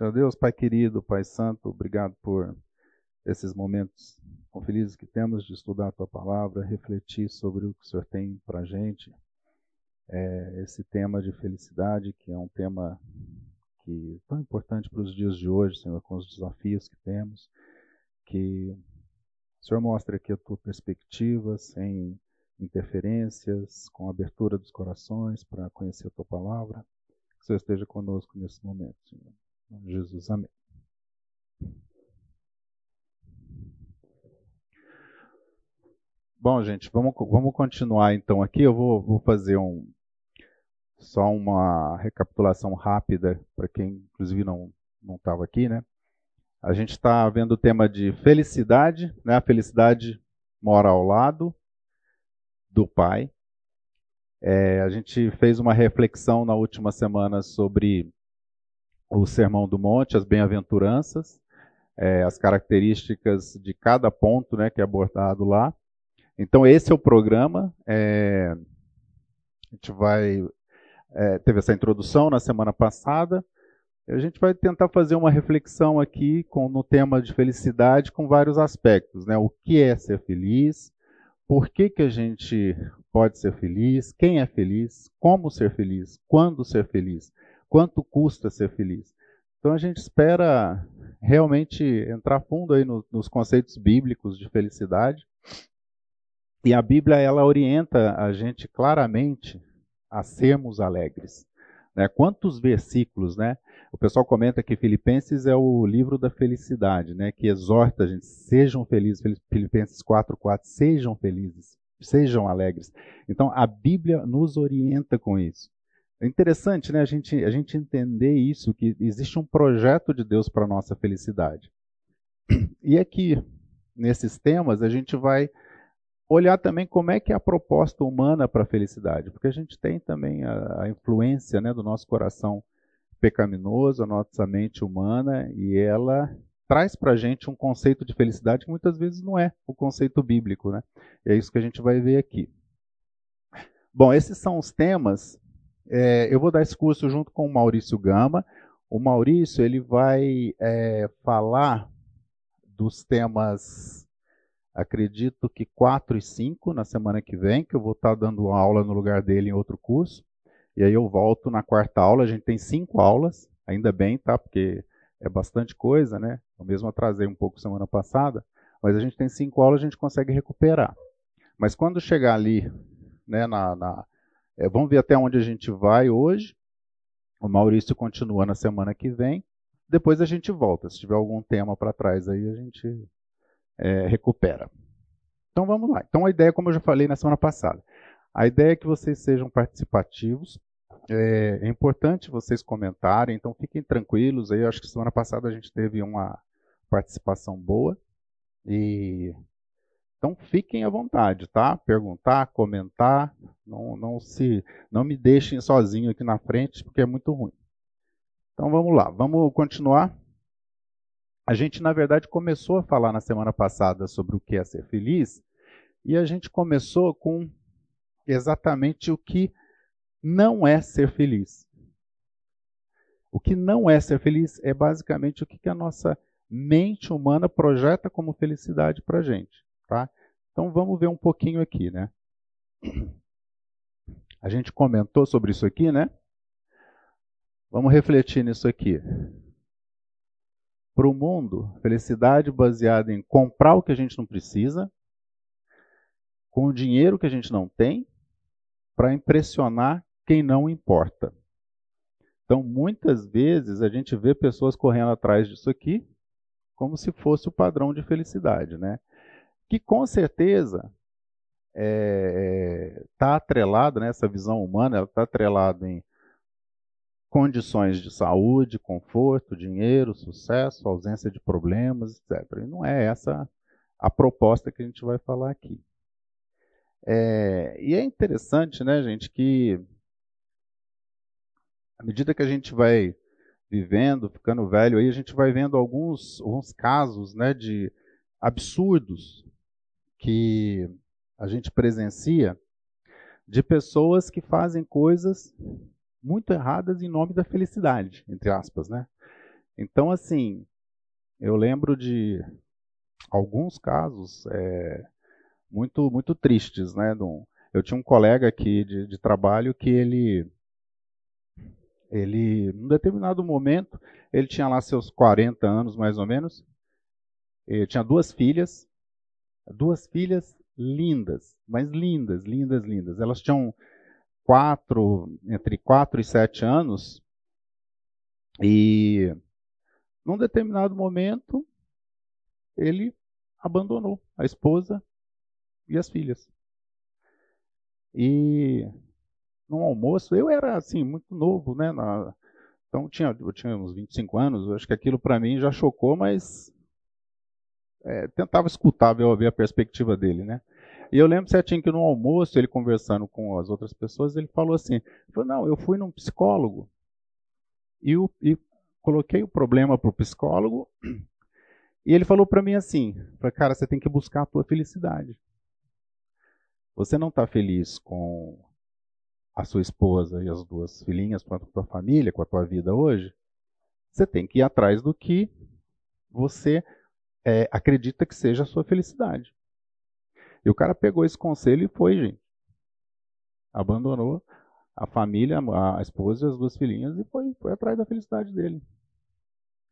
Senhor Deus, Pai querido, Pai santo, obrigado por esses momentos tão felizes que temos de estudar a Tua palavra, refletir sobre o que o Senhor tem para a gente. É, esse tema de felicidade, que é um tema que é tão importante para os dias de hoje, Senhor, com os desafios que temos, que o Senhor mostre aqui a Tua perspectiva, sem interferências, com abertura dos corações para conhecer a Tua palavra. Que o Senhor esteja conosco nesse momento, Senhor. Jesus, amém. Bom, gente, vamos, vamos continuar então aqui. Eu vou, vou fazer um, só uma recapitulação rápida para quem, inclusive, não estava aqui, né? A gente está vendo o tema de felicidade, né? A felicidade mora ao lado do Pai. É, a gente fez uma reflexão na última semana sobre o Sermão do Monte, as bem-aventuranças, é, as características de cada ponto né, que é abordado lá. Então, esse é o programa. É, a gente vai. É, teve essa introdução na semana passada. A gente vai tentar fazer uma reflexão aqui com, no tema de felicidade com vários aspectos. Né? O que é ser feliz? Por que, que a gente pode ser feliz? Quem é feliz? Como ser feliz? Quando ser feliz? Quanto custa ser feliz. Então a gente espera realmente entrar fundo aí no, nos conceitos bíblicos de felicidade. E a Bíblia ela orienta a gente claramente a sermos alegres. Né? Quantos versículos, né? O pessoal comenta que Filipenses é o livro da felicidade, né? Que exorta a gente, sejam felizes. Filipenses 4:4, sejam felizes, sejam alegres. Então a Bíblia nos orienta com isso. É interessante né, a, gente, a gente entender isso, que existe um projeto de Deus para a nossa felicidade. E aqui, nesses temas, a gente vai olhar também como é que é a proposta humana para a felicidade, porque a gente tem também a, a influência né, do nosso coração pecaminoso, a nossa mente humana, e ela traz para a gente um conceito de felicidade que muitas vezes não é o conceito bíblico. Né? E é isso que a gente vai ver aqui. Bom, esses são os temas é, eu vou dar esse curso junto com o Maurício Gama. O Maurício ele vai é, falar dos temas, acredito que 4 e 5 na semana que vem, que eu vou estar dando aula no lugar dele em outro curso. E aí eu volto na quarta aula. A gente tem cinco aulas, ainda bem, tá? Porque é bastante coisa, né? Eu mesmo atrasei um pouco semana passada, mas a gente tem cinco aulas, a gente consegue recuperar. Mas quando chegar ali, né, na, na é, vamos ver até onde a gente vai hoje. O Maurício continua na semana que vem. Depois a gente volta. Se tiver algum tema para trás aí, a gente é, recupera. Então vamos lá. Então a ideia, como eu já falei na semana passada, a ideia é que vocês sejam participativos. É, é importante vocês comentarem, então fiquem tranquilos. Aí, eu acho que semana passada a gente teve uma participação boa. E então fiquem à vontade, tá? Perguntar, comentar, não, não se, não me deixem sozinho aqui na frente porque é muito ruim. Então vamos lá, vamos continuar. A gente na verdade começou a falar na semana passada sobre o que é ser feliz e a gente começou com exatamente o que não é ser feliz. O que não é ser feliz é basicamente o que a nossa mente humana projeta como felicidade para a gente. Tá? Então vamos ver um pouquinho aqui, né? A gente comentou sobre isso aqui, né? Vamos refletir nisso aqui. Para o mundo, felicidade baseada em comprar o que a gente não precisa, com o dinheiro que a gente não tem, para impressionar quem não importa. Então, muitas vezes a gente vê pessoas correndo atrás disso aqui como se fosse o padrão de felicidade, né? Que com certeza está é, tá atrelado, né, visão humana, está atrelada em condições de saúde, conforto, dinheiro, sucesso, ausência de problemas, etc. E não é essa a proposta que a gente vai falar aqui. É, e é interessante, né, gente, que à medida que a gente vai vivendo, ficando velho, aí a gente vai vendo alguns, alguns casos né, de absurdos que a gente presencia de pessoas que fazem coisas muito erradas em nome da felicidade, entre aspas, né? Então, assim, eu lembro de alguns casos é, muito muito tristes, né? Eu tinha um colega aqui de, de trabalho que ele ele, num determinado momento, ele tinha lá seus 40 anos mais ou menos, ele tinha duas filhas, duas filhas lindas, mas lindas, lindas, lindas. Elas tinham quatro, entre 4 e 7 anos, e num determinado momento ele abandonou a esposa e as filhas. E no almoço, eu era assim, muito novo, né? Na, então tinha, eu tinha uns 25 anos, acho que aquilo para mim já chocou, mas é, tentava escutar, ver, ver a perspectiva dele, né? E eu lembro certinho que no almoço, ele conversando com as outras pessoas, ele falou assim: falou, não, eu fui num psicólogo e, o, e coloquei o problema para o psicólogo e ele falou para mim assim: cara, você tem que buscar a tua felicidade. Você não está feliz com a sua esposa e as duas filhinhas, com a tua família, com a tua vida hoje? Você tem que ir atrás do que você é, acredita que seja a sua felicidade. E o cara pegou esse conselho e foi, gente. Abandonou a família, a esposa e as duas filhinhas e foi, foi atrás da felicidade dele.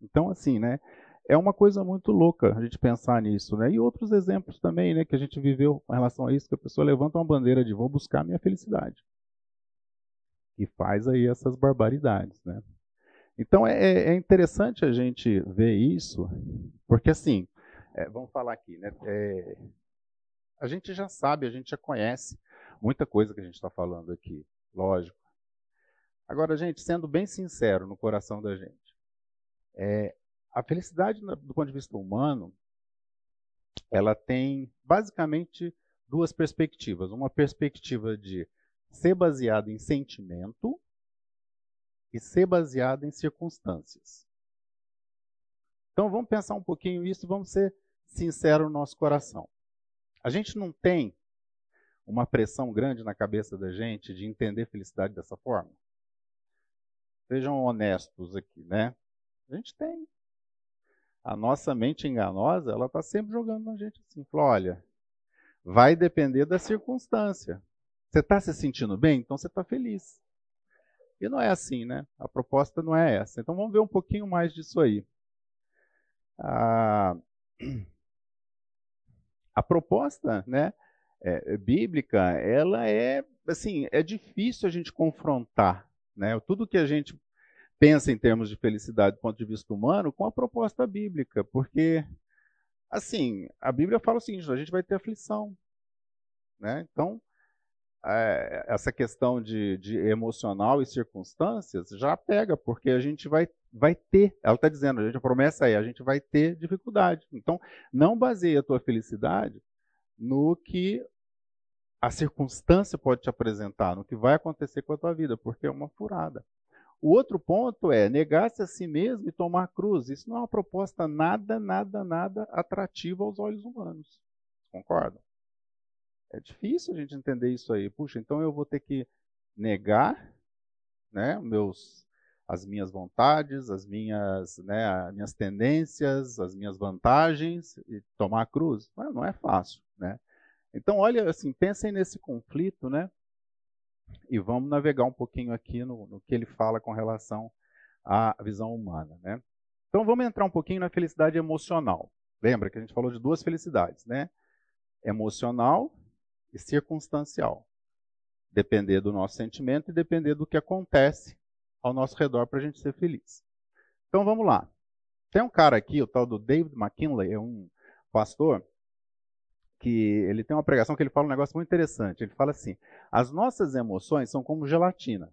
Então, assim, né? É uma coisa muito louca a gente pensar nisso, né? E outros exemplos também, né? Que a gente viveu com relação a isso, que a pessoa levanta uma bandeira de vou buscar minha felicidade. E faz aí essas barbaridades, né? Então é, é interessante a gente ver isso, porque assim, é, vamos falar aqui, né? É, a gente já sabe, a gente já conhece muita coisa que a gente está falando aqui, lógico. Agora, gente, sendo bem sincero no coração da gente, é, a felicidade do ponto de vista humano, ela tem basicamente duas perspectivas. Uma perspectiva de ser baseada em sentimento e ser baseada em circunstâncias. Então vamos pensar um pouquinho isso vamos ser sinceros no nosso coração. A gente não tem uma pressão grande na cabeça da gente de entender felicidade dessa forma? Sejam honestos aqui, né? A gente tem. A nossa mente enganosa, ela está sempre jogando na gente assim. Fala, olha, vai depender da circunstância. Você está se sentindo bem? Então você está feliz. E não é assim, né? A proposta não é essa. Então vamos ver um pouquinho mais disso aí. A, a proposta, né, é, bíblica, ela é assim, é difícil a gente confrontar, né? Tudo que a gente pensa em termos de felicidade do ponto de vista humano com a proposta bíblica, porque assim, a Bíblia fala o seguinte: a gente vai ter aflição, né? Então, é, essa questão de, de, emocional e circunstâncias já pega, porque a gente vai, vai ter, ela está dizendo, a, gente, a promessa é, a gente vai ter dificuldade. Então, não baseie a tua felicidade no que a circunstância pode te apresentar, no que vai acontecer com a tua vida, porque é uma furada. O outro ponto é negar-se a si mesmo e tomar cruz. Isso não é uma proposta nada, nada, nada atrativa aos olhos humanos. Concordam? É difícil a gente entender isso aí. Puxa, então eu vou ter que negar né, meus, as minhas vontades, as minhas, né, as minhas tendências, as minhas vantagens e tomar a cruz. Não, não é fácil. Né? Então, olha, assim, pensem nesse conflito, né? E vamos navegar um pouquinho aqui no, no que ele fala com relação à visão humana, né? Então, vamos entrar um pouquinho na felicidade emocional. Lembra que a gente falou de duas felicidades, né? Emocional e circunstancial. Depender do nosso sentimento e depender do que acontece ao nosso redor para a gente ser feliz. Então vamos lá. Tem um cara aqui, o tal do David McKinley, é um pastor, que ele tem uma pregação que ele fala um negócio muito interessante. Ele fala assim: as nossas emoções são como gelatina.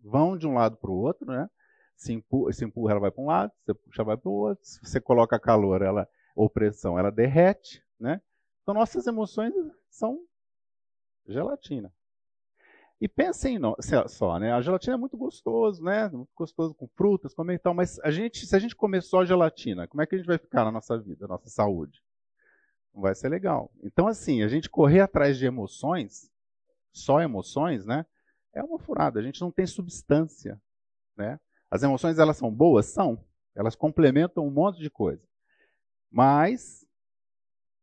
Vão de um lado para o outro, né? Se empurra, se empurra, ela vai para um lado, você puxa, vai para o outro. Se você coloca calor, ela, ou pressão, ela derrete, né? Então nossas emoções são gelatina. E pensem no, só, né? A gelatina é muito gostoso, né? Muito gostoso com frutas, comer e tal, mas a gente, se a gente comer só gelatina, como é que a gente vai ficar na nossa vida, na nossa saúde? Não vai ser legal. Então, assim, a gente correr atrás de emoções, só emoções, né? É uma furada. A gente não tem substância, né? As emoções, elas são boas? São. Elas complementam um monte de coisa. Mas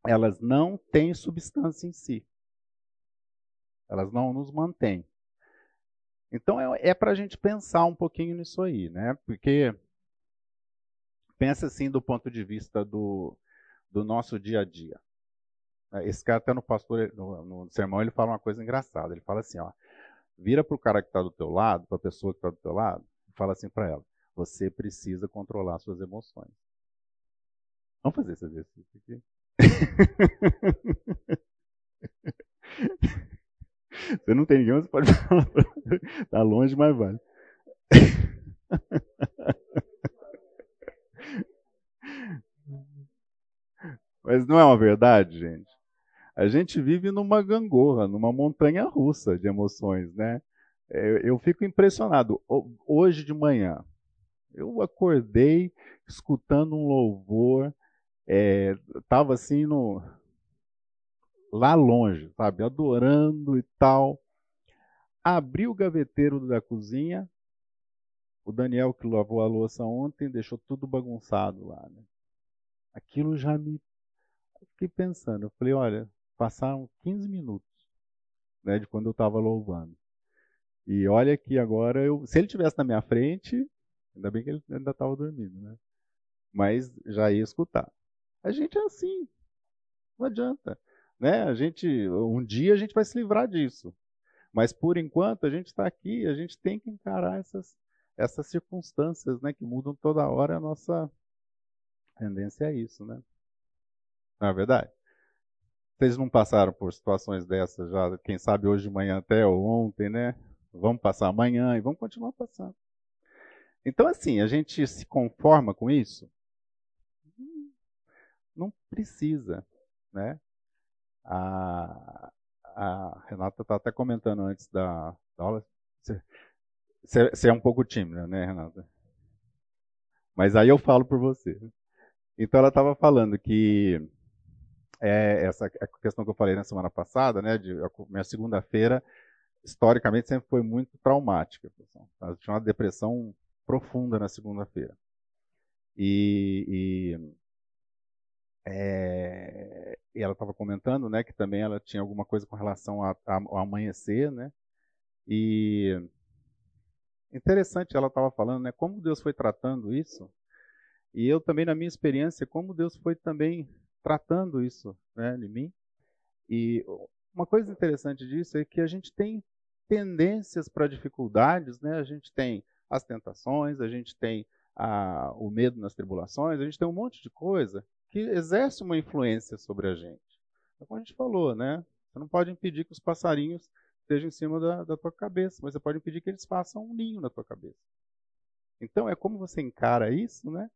elas não têm substância em si. Elas não nos mantêm. Então é, é para a gente pensar um pouquinho nisso aí, né? Porque pensa assim do ponto de vista do, do nosso dia a dia. Esse cara até no pastor, no, no sermão, ele fala uma coisa engraçada. Ele fala assim, ó, vira para o cara que está do teu lado, para a pessoa que está do teu lado, e fala assim para ela: você precisa controlar suas emoções. Vamos fazer esse exercício aqui. Você não tem ninguém, você pode falar. Está longe, mas vale. Mas não é uma verdade, gente. A gente vive numa gangorra, numa montanha russa de emoções, né? É, eu fico impressionado. Hoje de manhã, eu acordei escutando um louvor, estava é, assim no lá longe, sabe, adorando e tal. Abri o gaveteiro da cozinha. O Daniel que lavou a louça ontem deixou tudo bagunçado lá. Né? Aquilo já me fiquei pensando. Eu falei, olha, passaram 15 minutos né, de quando eu estava louvando. E olha que agora, eu, se ele tivesse na minha frente, ainda bem que ele ainda estava dormindo, né? Mas já ia escutar. A gente é assim, não adianta. Né? A gente, um dia a gente vai se livrar disso. Mas por enquanto a gente está aqui, a gente tem que encarar essas, essas circunstâncias né, que mudam toda hora a nossa tendência é isso, né? Não é verdade? Vocês não passaram por situações dessas já, quem sabe hoje de manhã até ou ontem, né? Vamos passar amanhã e vamos continuar passando. Então, assim, a gente se conforma com isso? Não precisa, né? A, a Renata está até comentando antes da, da aula. Você é um pouco tímida, né, Renata? Mas aí eu falo por você. Então ela estava falando que é essa questão que eu falei na semana passada, né, de minha segunda-feira, historicamente sempre foi muito traumática. Eu tinha uma depressão profunda na segunda-feira. E, é, e ela estava comentando, né, que também ela tinha alguma coisa com relação ao amanhecer, né? E interessante, ela estava falando, né, como Deus foi tratando isso. E eu também na minha experiência, como Deus foi também tratando isso né, em mim. E uma coisa interessante disso é que a gente tem tendências para dificuldades, né? A gente tem as tentações, a gente tem a, o medo nas tribulações, a gente tem um monte de coisa que exerce uma influência sobre a gente. É como a gente falou, né? Você não pode impedir que os passarinhos estejam em cima da, da tua cabeça, mas você pode impedir que eles façam um ninho na tua cabeça. Então é como você encara isso, né?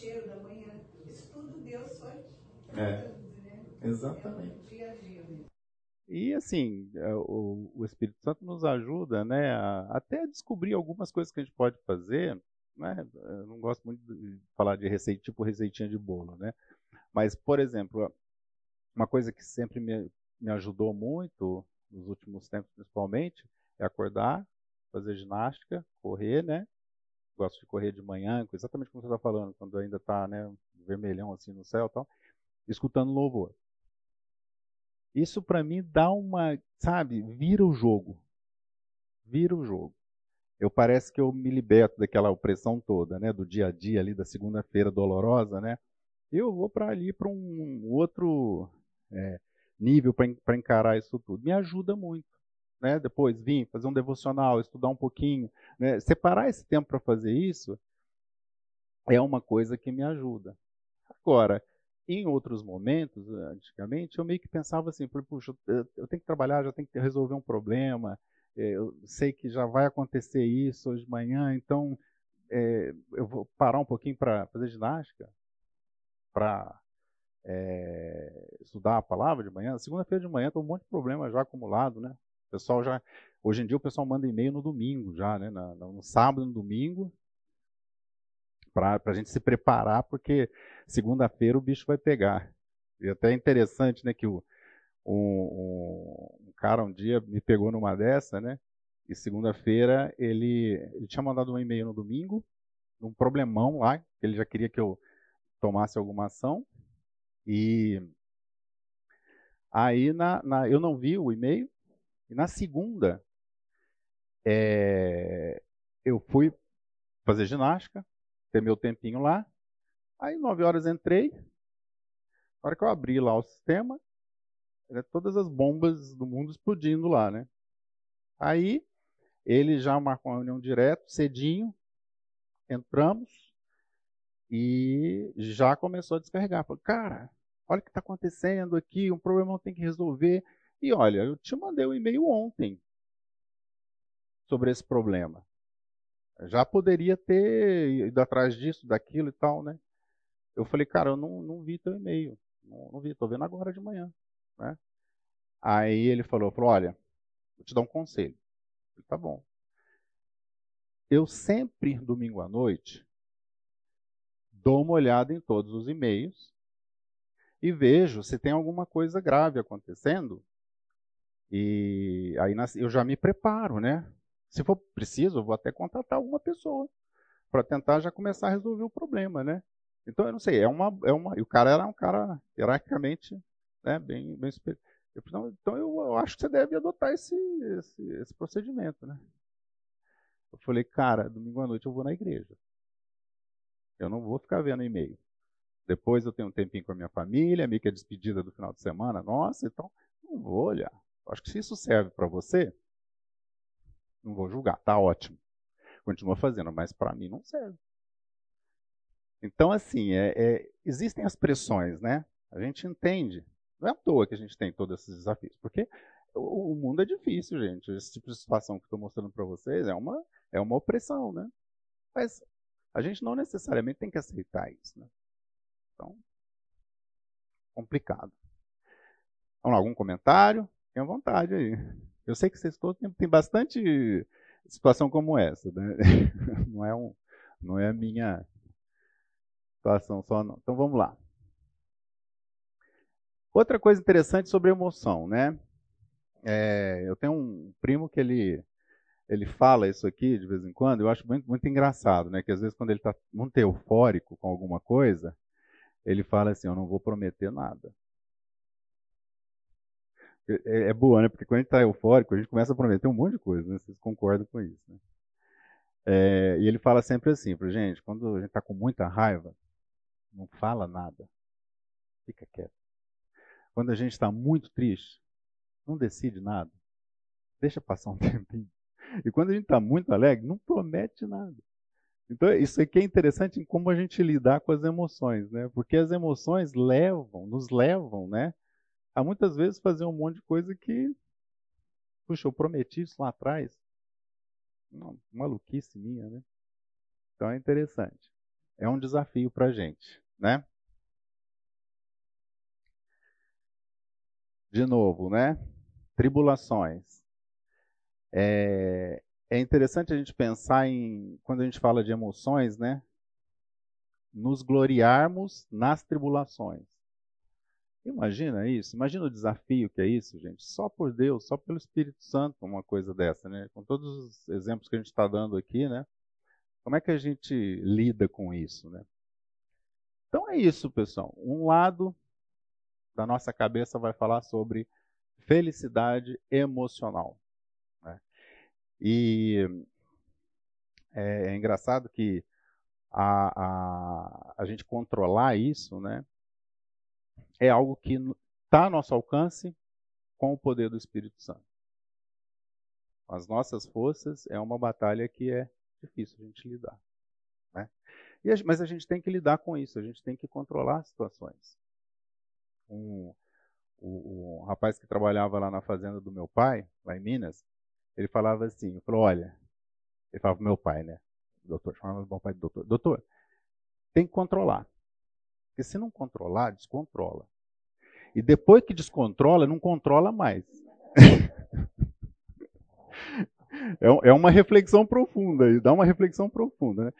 Cheiro da manhã. Isso tudo Deus foi é. né? Exatamente. É dia a dia E assim, é, o, o, Espírito Santo nos ajuda, né, a, até a descobrir algumas coisas que a gente pode fazer. Né? Eu não gosto muito de falar de receita, tipo receitinha de bolo, né? Mas, por exemplo, uma coisa que sempre me, me ajudou muito, nos últimos tempos principalmente, é acordar, fazer ginástica, correr, né? Gosto de correr de manhã, exatamente como você está falando, quando ainda está né, vermelhão assim no céu tal, escutando louvor. Isso para mim dá uma, sabe, vira o jogo. Vira o jogo. Eu parece que eu me liberto daquela opressão toda, né, do dia a dia ali, da segunda-feira dolorosa, né? Eu vou para ali para um outro é, nível para encarar isso tudo. Me ajuda muito né? depois vir fazer um devocional, estudar um pouquinho, né? separar esse tempo para fazer isso é uma coisa que me ajuda. Agora, em outros momentos, antigamente, eu meio que pensava assim, puxa, eu tenho que trabalhar, já tenho que resolver um problema, é, eu sei que já vai acontecer isso hoje de manhã, então é, eu vou parar um pouquinho para fazer ginástica, para é, estudar a palavra de manhã. Segunda-feira de manhã tem um monte de problema já acumulado, né? Pessoal já, hoje em dia o pessoal manda e-mail no domingo já, né? no sábado, no domingo, para a gente se preparar, porque segunda-feira o bicho vai pegar. E até é interessante, né, que o, um, um, cara um dia me pegou numa dessa, né? E segunda-feira ele, ele tinha mandado um e-mail no domingo, um problemão lá, que ele já queria que eu tomasse alguma ação. E aí na, na eu não vi o e-mail. E na segunda, é, eu fui fazer ginástica, ter meu tempinho lá. Aí, nove horas, entrei. Na hora que eu abri lá o sistema, era todas as bombas do mundo explodindo lá, né? Aí, ele já marcou uma reunião direto, cedinho, entramos e já começou a descarregar. Falei, cara, olha o que está acontecendo aqui, um problema tem que resolver. E olha, eu te mandei um e-mail ontem sobre esse problema. Já poderia ter ido atrás disso, daquilo e tal, né? Eu falei, cara, eu não, não vi teu e-mail. Não, não vi, estou vendo agora de manhã. Né? Aí ele falou, falou, olha, vou te dar um conselho. falei, tá bom. Eu sempre, domingo à noite, dou uma olhada em todos os e-mails e vejo se tem alguma coisa grave acontecendo. E aí eu já me preparo, né? Se for preciso, eu vou até contratar alguma pessoa para tentar já começar a resolver o problema, né? Então, eu não sei, é uma, é uma, e o cara era um cara hierarquicamente, né, bem, bem eu, então eu, acho que você deve adotar esse, esse, esse procedimento, né? Eu falei, cara, domingo à noite eu vou na igreja. Eu não vou ficar vendo e-mail. Depois eu tenho um tempinho com a minha família, meio que a despedida do final de semana. Nossa, então não vou olhar. Acho que se isso serve para você, não vou julgar, tá ótimo. Continua fazendo, mas para mim não serve. Então, assim, é, é, existem as pressões, né? A gente entende. Não é à toa que a gente tem todos esses desafios, porque o, o mundo é difícil, gente. Esse tipo de situação que estou mostrando para vocês é uma, é uma opressão, né? Mas a gente não necessariamente tem que aceitar isso, né? Então, complicado. Lá, algum comentário? Tenha vontade aí. Eu sei que vocês todos têm bastante situação como essa, né? Não é, um, não é a minha situação só, não. Então vamos lá. Outra coisa interessante sobre emoção, né? É, eu tenho um primo que ele ele fala isso aqui de vez em quando. Eu acho muito, muito engraçado, né? Que às vezes quando ele está muito eufórico com alguma coisa, ele fala assim: "Eu não vou prometer nada". É, é boa, né? Porque quando a gente está eufórico, a gente começa a prometer um monte de coisa, né? Vocês concordam com isso, né? É, e ele fala sempre assim para gente, quando a gente está com muita raiva, não fala nada, fica quieto. Quando a gente está muito triste, não decide nada, deixa passar um tempinho. E quando a gente está muito alegre, não promete nada. Então, isso aqui é interessante em como a gente lidar com as emoções, né? Porque as emoções levam, nos levam, né? A muitas vezes fazer um monte de coisa que, puxa, eu prometi isso lá atrás. Uma maluquice minha, né? Então é interessante. É um desafio para a gente, né? De novo, né? Tribulações. É, é interessante a gente pensar em, quando a gente fala de emoções, né? Nos gloriarmos nas tribulações. Imagina isso, imagina o desafio que é isso, gente. Só por Deus, só pelo Espírito Santo, uma coisa dessa, né? Com todos os exemplos que a gente está dando aqui, né? Como é que a gente lida com isso, né? Então é isso, pessoal. Um lado da nossa cabeça vai falar sobre felicidade emocional. Né? E é, é, engraçado que a, a, a gente controlar isso, né? É algo que está ao nosso alcance com o poder do Espírito Santo. As nossas forças é uma batalha que é difícil a gente lidar. Né? A, mas a gente tem que lidar com isso, a gente tem que controlar as situações. Um, o, o rapaz que trabalhava lá na fazenda do meu pai, lá em Minas, ele falava assim, ele falou, olha, ele falava meu pai, né? Doutor, chamava meu pai de doutor. Doutor, tem que controlar. Porque se não controlar, descontrola. E depois que descontrola, não controla mais. É, é uma reflexão profunda, e dá uma reflexão profunda, né?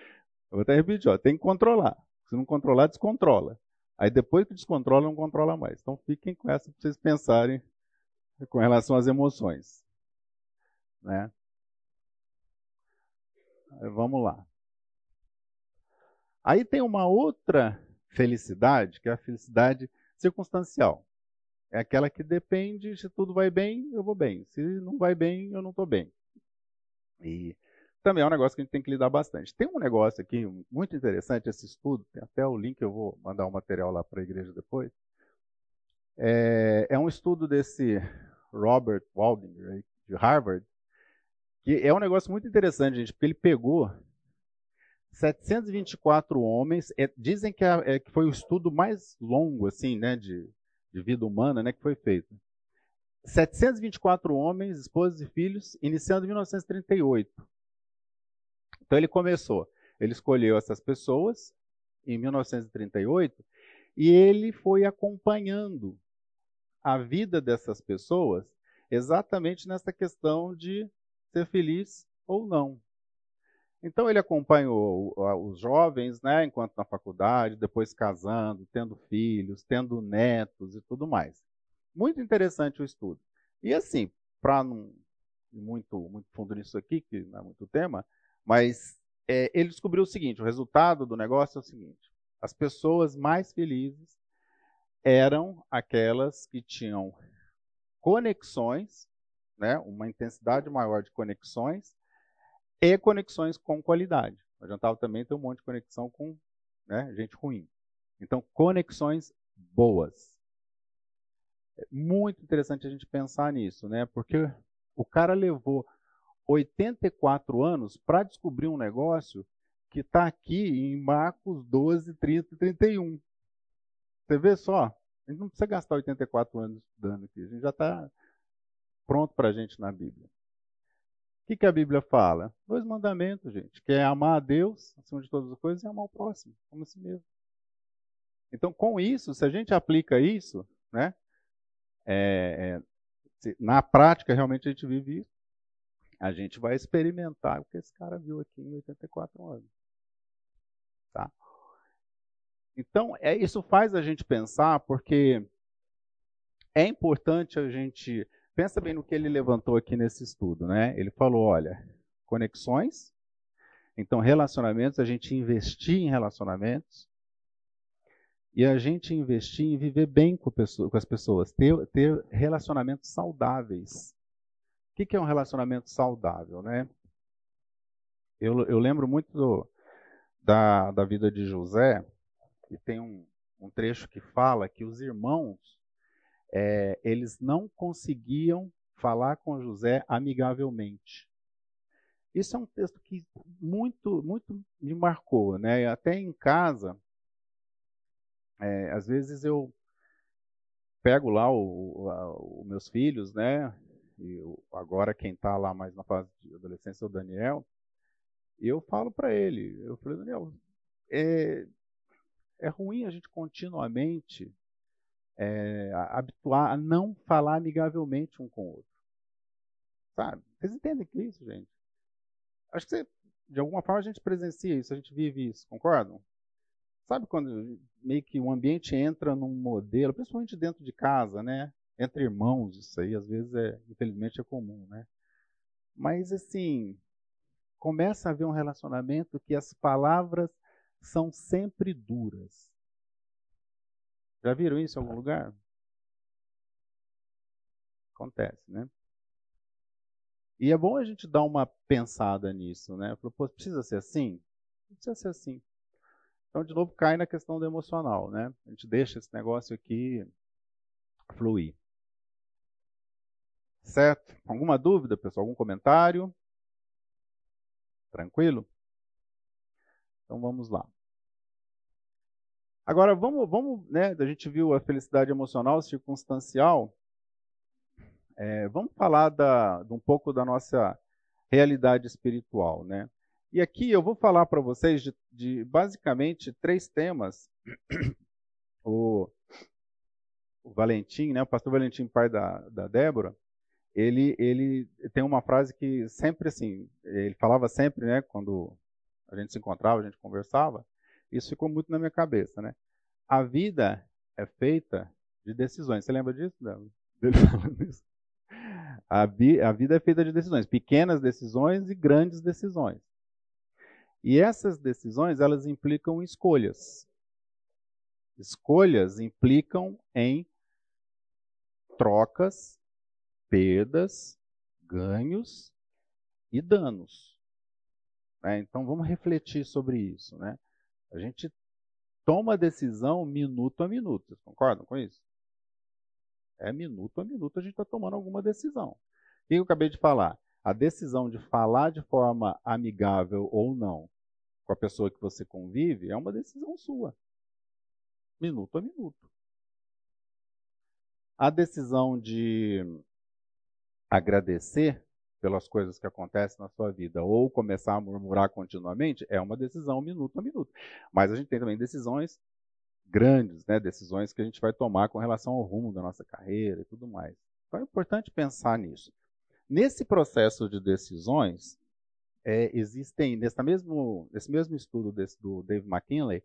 Eu vou até repetir, ó, tem que controlar. Se não controlar, descontrola. Aí depois que descontrola, não controla mais. Então fiquem com essa para vocês pensarem com relação às emoções. Né? Vamos lá. Aí tem uma outra felicidade, que é a felicidade circunstancial. É aquela que depende, se tudo vai bem, eu vou bem. Se não vai bem, eu não estou bem. E também é um negócio que a gente tem que lidar bastante. Tem um negócio aqui muito interessante, esse estudo, tem até o link, eu vou mandar o material lá para a igreja depois. É, é, um estudo desse Robert Waldinger, de Harvard, que é um negócio muito interessante, gente, porque ele pegou 724 homens, é, dizem que, é, que, foi o estudo mais longo, assim, né, de, de vida humana, né, que foi feito. 724 homens, esposas e filhos, iniciando em 1938. Então ele começou, ele escolheu essas pessoas em 1938 e ele foi acompanhando a vida dessas pessoas exatamente nessa questão de ser feliz ou não. Então ele acompanhou os jovens, né, enquanto na faculdade, depois casando, tendo filhos, tendo netos e tudo mais. Muito interessante o estudo. E assim, para não ir muito, muito fundo nisso aqui, que não é muito tema, mas é, ele descobriu o seguinte: o resultado do negócio é o seguinte: as pessoas mais felizes eram aquelas que tinham conexões, né, uma intensidade maior de conexões e conexões com qualidade. O adiantava também ter um monte de conexão com né, gente ruim. Então, conexões boas. É muito interessante a gente pensar nisso, né? Porque o cara levou 84 anos para descobrir um negócio que está aqui em Marcos 12, 30 e 31. Você vê só? A gente não precisa gastar 84 anos estudando aqui. A gente já está pronto para a gente na Bíblia. Que, que a Bíblia fala? Dois mandamentos, gente. Que é amar a Deus acima de todas as coisas e amar o próximo, como a si mesmo. Então, com isso, se a gente aplica isso, né, é, é, na prática, realmente a gente vive isso. A gente vai experimentar o que esse cara viu aqui em 84 anos. Tá? Então, é, isso faz a gente pensar, porque é importante a gente. Pensa bem no que ele levantou aqui nesse estudo. Né? Ele falou: olha, conexões, então relacionamentos, a gente investir em relacionamentos, e a gente investir em viver bem com, pessoa, com as pessoas, ter, ter, relacionamentos saudáveis. O que, que, é um relacionamento saudável, né? Eu, eu lembro muito do, da, da vida de José, e tem um, um trecho que fala que os irmãos, é, eles não conseguiam falar com José amigavelmente. Isso é um texto que muito, muito me marcou, né? Até em casa, é, às vezes eu pego lá os meus filhos, né? E agora quem está lá mais na fase de adolescência é o Daniel. E eu falo para ele, eu falei, Daniel, é, é ruim a gente continuamente é, habituar a não falar amigavelmente um com o outro. Sabe? Vocês entendem que é isso, gente? Acho que você, de alguma forma a gente presencia isso, a gente vive isso, concordam? Sabe quando meio que o ambiente entra num modelo, principalmente dentro de casa, né? Entre irmãos, isso aí às vezes é, infelizmente é comum, né? Mas assim, começa a haver um relacionamento que as palavras são sempre duras. Já viram isso em algum lugar? Acontece, né? E é bom a gente dar uma pensada nisso, né? Pô, precisa ser assim? Precisa ser assim. Então, de novo, cai na questão do emocional, né? A gente deixa esse negócio aqui fluir. Certo? Alguma dúvida, pessoal? Algum comentário? Tranquilo? Então vamos lá. Agora, vamos, vamos né, a gente viu a felicidade emocional circunstancial, é, vamos falar da, de um pouco da nossa realidade espiritual, né? E aqui eu vou falar para vocês de, de, basicamente três temas. O, o, Valentim, né, o pastor Valentim, pai da, da Débora, ele, ele tem uma frase que sempre assim, ele falava sempre, né, quando a gente se encontrava, a gente conversava, isso ficou muito na minha cabeça, né? A vida é feita de decisões. Você lembra disso? Dele falando isso? A, vi, a vida é feita de decisões, pequenas decisões e grandes decisões. E essas decisões, elas implicam escolhas. Escolhas implicam em trocas, perdas, ganhos e danos. É, então vamos refletir sobre isso. Né? A gente toma decisão minuto a minuto. Vocês concordam com isso? É minuto a minuto a gente está tomando alguma decisão. O que eu acabei de falar? A decisão de falar de forma amigável ou não com a pessoa que você convive é uma decisão sua. Minuto a minuto. A decisão de agradecer pelas coisas que acontecem na sua vida ou começar a murmurar continuamente é uma decisão minuto a minuto. Mas a gente tem também decisões grandes, né, decisões que a gente vai tomar com relação ao rumo da nossa carreira e tudo mais. Então é importante pensar nisso. Nesse processo de decisões, é, existem, nesse mesmo, nesse mesmo estudo desse, do Dave McKinley,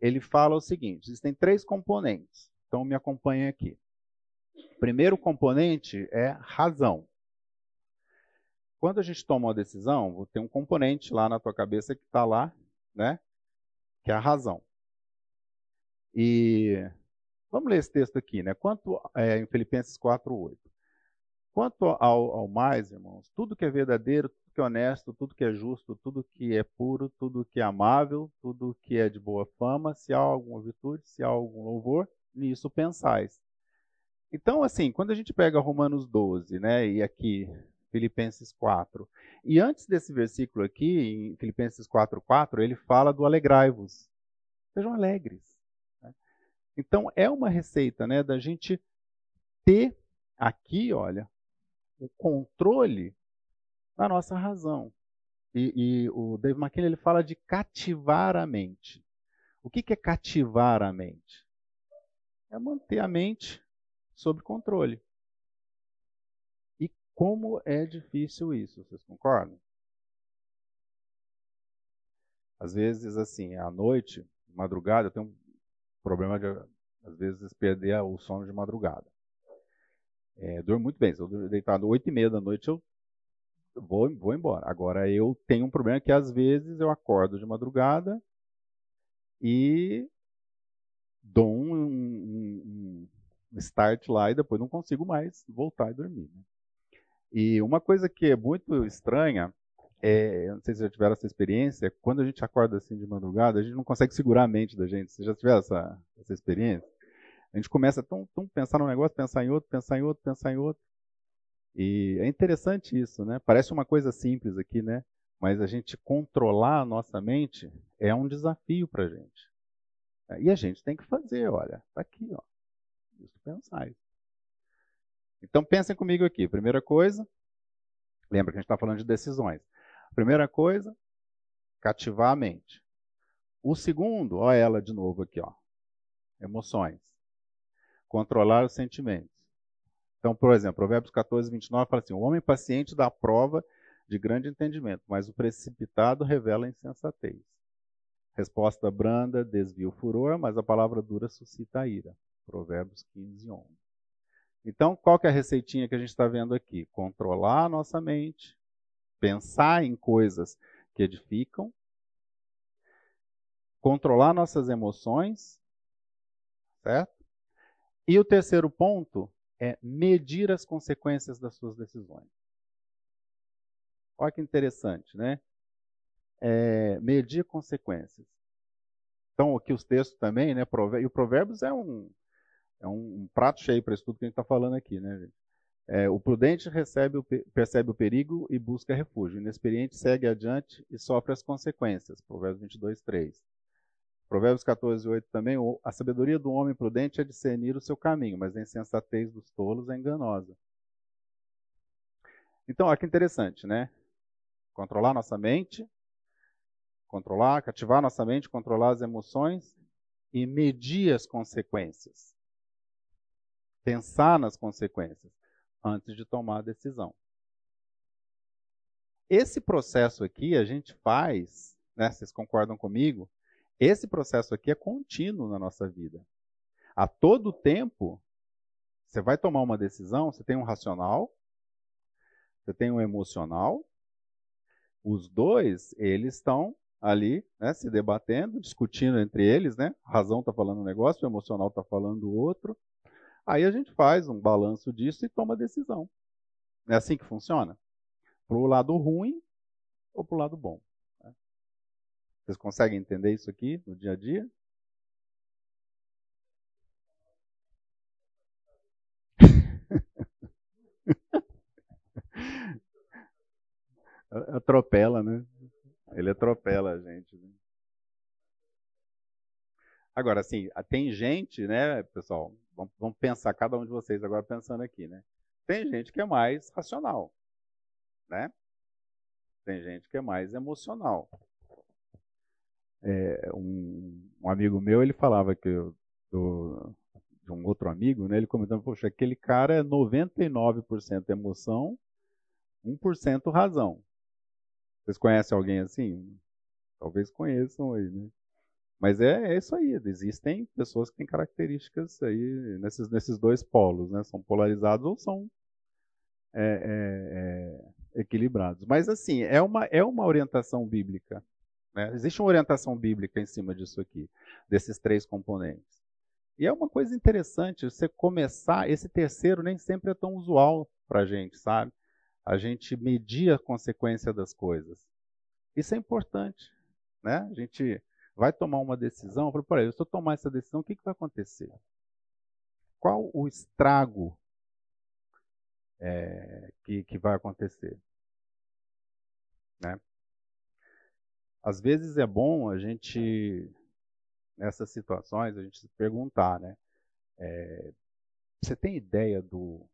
ele fala o seguinte: existem três componentes. Então me acompanhe aqui. O primeiro componente é razão. Quando a gente toma uma decisão, tem um componente lá na tua cabeça que está lá, né? Que é a razão. E vamos ler esse texto aqui, né? Quanto é, em Filipenses 4:8. Quanto ao, ao, mais, irmãos, tudo que é verdadeiro, tudo que é honesto, tudo que é justo, tudo que é puro, tudo que é amável, tudo que é de boa fama, se há alguma virtude, se há algum louvor, nisso pensais. Então, assim, quando a gente pega Romanos 12, né, e aqui Filipenses 4, e antes desse versículo aqui, em Filipenses 4:4, ele fala do alegrai-vos. Sejam alegres. Então, é uma receita né, da gente ter aqui, olha, o controle da nossa razão. E, e o Dave McKinney ele fala de cativar a mente. O que, que é cativar a mente? É manter a mente sob controle. Como é difícil isso, vocês concordam? Às vezes, assim, à noite, madrugada, eu tenho problema de, às vezes, perder o sono de madrugada. É, muito bem. Se eu deitado 8 e meia da noite, eu vou, vou embora. Agora, eu tenho um problema que, às vezes, eu acordo de madrugada e dou um, um, um start lá e depois não consigo mais voltar e dormir. Né? E uma coisa que é muito estranha é, não sei se já tiveram essa experiência, quando a gente acorda assim de madrugada, a gente não consegue segurar a mente da gente. Você já tiveram essa, essa experiência? A gente começa a tão, tão pensar num negócio, pensar em outro, pensar em outro, pensar em outro. E é interessante isso, né? Parece uma coisa simples aqui, né? Mas a gente controlar a nossa mente é um desafio para a gente. E a gente tem que fazer, olha, tá aqui, ó. Isso pensar. Então pensem comigo aqui. Primeira coisa, lembra que a gente está falando de decisões. Primeira coisa, cativar a mente. O segundo, ó ela de novo aqui, ó. Emoções. Controlar os sentimentos. Então, por exemplo, Provérbios 14, 29 fala assim: O homem paciente dá prova de grande entendimento, mas o precipitado revela insensatez. Resposta branda desvia o furor, mas a palavra dura suscita a ira. Provérbios 15, 11. Então, qual que é a receitinha que a gente está vendo aqui? Controlar a nossa mente, pensar em coisas que edificam, controlar nossas emoções, certo? E o terceiro ponto é medir as consequências das suas decisões. Olha que interessante, né? É, medir consequências. Então, aqui os textos também, né? E o Provérbios é um, é um prato cheio para isso tudo que a gente está falando aqui, né, gente? É, o prudente recebe o, percebe o perigo e busca refúgio. O inexperiente segue adiante e sofre as consequências. Provérbios 22, 3. Provérbios 14, 8 também, a sabedoria do homem prudente é discernir o seu caminho, mas a insensatez dos tolos é enganosa. Então, olha que interessante, né? Controlar nossa mente, controlar, cativar nossa mente, controlar as emoções e medir as consequências. Pensar nas consequências antes de tomar a decisão. Esse processo aqui a gente faz, né, vocês concordam comigo? Esse processo aqui é contínuo na nossa vida. A todo tempo, você vai tomar uma decisão, você tem um racional, você tem um emocional. Os dois, eles estão ali, né, se debatendo, discutindo entre eles, né? A razão está falando um negócio, o emocional está falando outro. Aí a gente faz um balanço disso e toma decisão. É assim que funciona? Para o lado ruim ou para o lado bom? Né? Vocês conseguem entender isso aqui no dia a dia? Atropela, né? Ele atropela a gente. Né? Agora, assim, tem gente, né, pessoal? Vamos pensar, cada um de vocês agora pensando aqui, né? Tem gente que é mais racional, né? Tem gente que é mais emocional. É, um, um, amigo meu, ele falava que eu, do, de um outro amigo, né? Ele comentando, poxa, aquele cara é 99% emoção, 1% razão. Vocês conhecem alguém assim? Talvez conheçam aí, né? Mas é, é, isso aí. Existem pessoas que têm características aí nesses, nesses dois polos, né? São polarizados ou são é, é, é, equilibrados. Mas assim, é uma, é uma orientação bíblica. Né? Existe uma orientação bíblica em cima disso aqui, desses três componentes. E é uma coisa interessante você começar. Esse terceiro nem sempre é tão usual para a gente, sabe? A gente medir a consequência das coisas. Isso é importante. Né? A gente vai tomar uma decisão, fala, peraí, se eu tomar essa decisão, o que, que vai acontecer? Qual o estrago é, que, que vai acontecer? Né? Às vezes é bom a gente, nessas situações, a gente se perguntar, né? É, você tem ideia do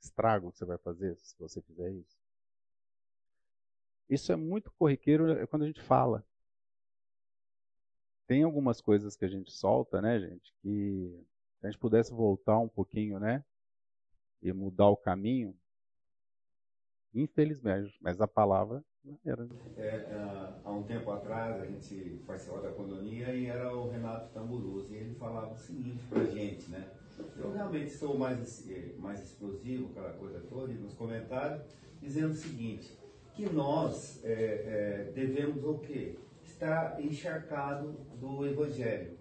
estrago que você vai fazer se você fizer isso? Isso é muito corriqueiro é quando a gente fala tem algumas coisas que a gente solta, né, gente, que se a gente pudesse voltar um pouquinho, né, e mudar o caminho, infelizmente, mas a palavra não era. É, é, há um tempo atrás, a gente participou da colonia e era o Renato Tamburoso, e ele falava o seguinte pra gente, né, eu realmente sou mais, mais explosivo, aquela coisa toda, e nos comentários, dizendo o seguinte, que nós é, é, devemos o quê? Está encharcado do Evangelho.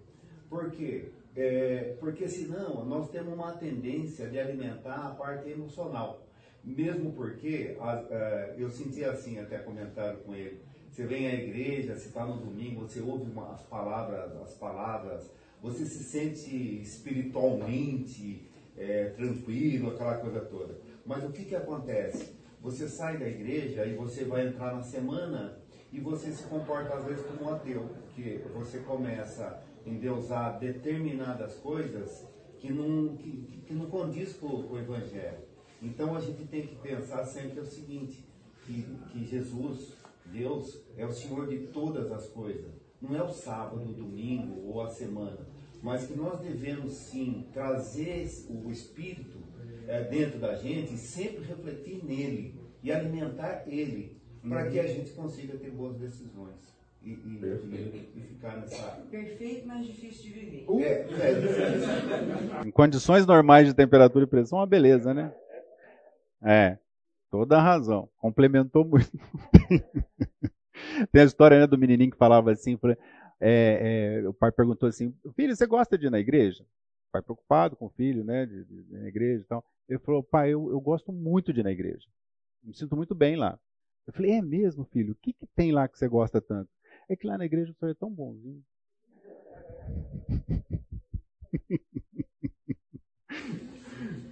Por quê? É, porque senão nós temos uma tendência de alimentar a parte emocional. Mesmo porque a, a, eu senti assim, até comentaram com ele. Você vem à igreja, você está no domingo, você ouve uma, as palavras, as palavras, você se sente espiritualmente é, tranquilo, aquela coisa toda. Mas o que, que acontece? Você sai da igreja e você vai entrar na semana e você se comporta às vezes como um ateu, que você começa a endeusar determinadas coisas que não, que, que não condiz com, com o Evangelho. Então a gente tem que pensar sempre o seguinte, que, que Jesus, Deus, é o Senhor de todas as coisas. Não é o sábado, o domingo ou a semana, mas que nós devemos sim trazer o Espírito é, dentro da gente e sempre refletir nele e alimentar ele para que a gente consiga ter boas decisões. E, e, e, e, ficar nessa. Perfeito, mas difícil de viver. Uh, é, é em condições normais de temperatura e pressão, uma beleza, né? É, toda a razão. Complementou muito. Tem a história né, do menininho que falava assim: é, é, o pai perguntou assim, filho, você gosta de ir na igreja? O pai preocupado com o filho, né, de, de, de ir na igreja e tal. Ele falou, pai, eu, eu gosto muito de ir na igreja. Me sinto muito bem lá. Eu falei, é mesmo, filho? O que, que tem lá que você gosta tanto? É que lá na igreja o senhor é tão bonzinho.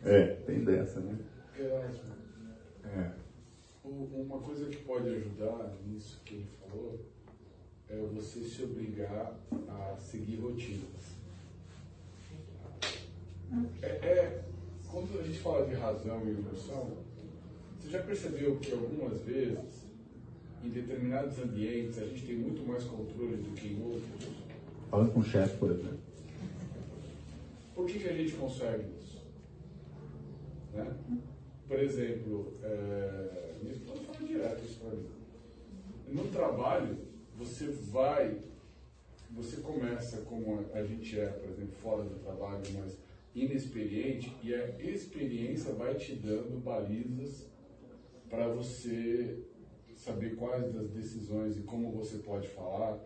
É, tem dessa, né? Erasmo. É. Uma coisa que pode ajudar nisso que ele falou é você se obrigar a seguir rotinas. É, é, quando a gente fala de razão e emoção, você já percebeu que algumas vezes, em determinados ambientes, a gente tem muito mais controle do que em outros? Falando com o chefe, por exemplo. Por que, que a gente consegue isso? Né? Por exemplo, é, minha esposa fala direto isso para mim. No trabalho, você vai, você começa como a gente é, por exemplo, fora do trabalho, mas inexperiente, e a experiência vai te dando balizas para você saber quais das decisões e como você pode falar.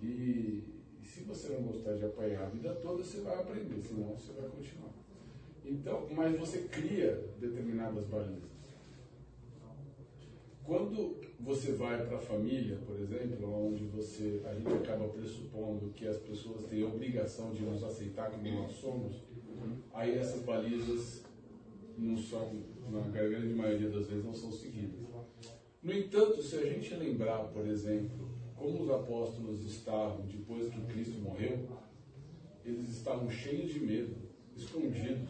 E, e, se você não gostar de apanhar a vida toda, você vai aprender, senão você vai continuar. Então, mas você cria determinadas balizas. Quando você vai para a família, por exemplo, onde você, a gente acaba pressupondo que as pessoas têm a obrigação de nos aceitar como nós somos, aí essas balizas não são, na grande maioria das vezes, não são seguidas. No entanto, se a gente lembrar, por exemplo, como os apóstolos estavam depois que Cristo morreu, eles estavam cheios de medo, escondidos.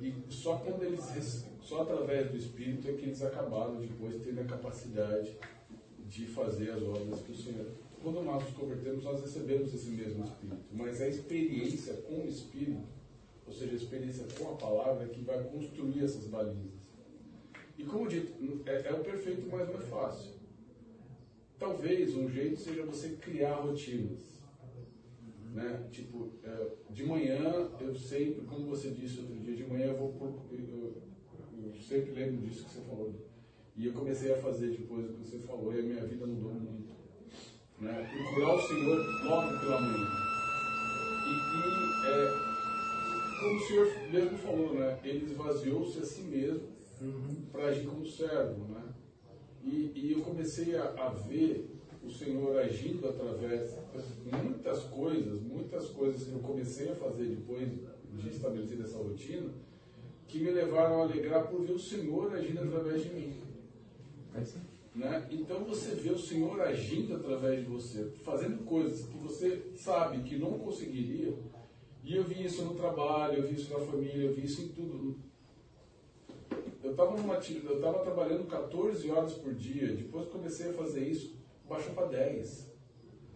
E só quando eles só através do Espírito é que eles acabaram depois tendo a capacidade de fazer as obras que o Senhor. Quando nós nos convertemos, nós recebemos esse mesmo Espírito, mas a experiência com o Espírito, ou seja, a experiência com a palavra, é que vai construir essas balizas. E como dito, é, é o perfeito, mas não é fácil. Talvez um jeito seja você criar rotinas. Né? Tipo, é, de manhã eu sempre, como você disse outro dia, de manhã eu vou eu, eu sempre lembro disso que você falou. E eu comecei a fazer depois do que você falou e a minha vida mudou muito. Né? Procurar o Senhor logo pela manhã. E, e é, como o Senhor mesmo falou, né? ele esvaziou-se a si mesmo uhum. para agir como servo. Né? E, e eu comecei a, a ver o Senhor agindo através de muitas coisas, muitas coisas que eu comecei a fazer depois de estabelecer essa rotina, que me levaram a alegrar por ver o Senhor agindo através de mim. Né? Então você vê o Senhor agindo através de você, fazendo coisas que você sabe que não conseguiria. E eu vi isso no trabalho, eu vi isso na família, eu vi isso em tudo. Eu estava eu trabalhando 14 horas por dia, depois comecei a fazer isso, baixou para 10.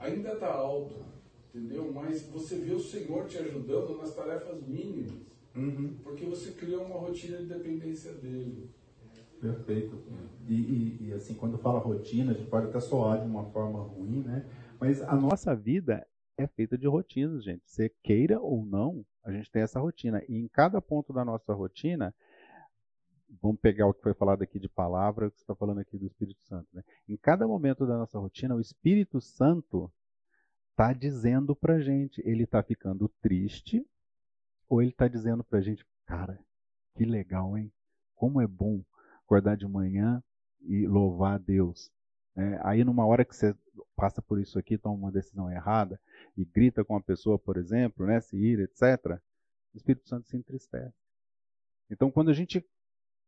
Ainda está alto, entendeu? Mas você vê o Senhor te ajudando nas tarefas mínimas. Uhum. Porque você criou uma rotina de dependência dele. Perfeito. E, e, e, assim, quando fala rotina, a gente pode até soar de uma forma ruim, né? Mas a nossa vida é feita de rotinas, gente. Você queira ou não, a gente tem essa rotina. E em cada ponto da nossa rotina, vamos pegar o que foi falado aqui de palavra, o que você está falando aqui do Espírito Santo. Né? Em cada momento da nossa rotina, o Espírito Santo está dizendo para gente, ele está ficando triste, ou ele está dizendo para gente, cara, que legal, hein? Como é bom acordar de manhã e louvar a Deus. É, aí, numa hora que você passa por isso aqui, toma uma decisão errada e grita com a pessoa, por exemplo, né, se ira, etc., o Espírito Santo se entristece. Então, quando a gente,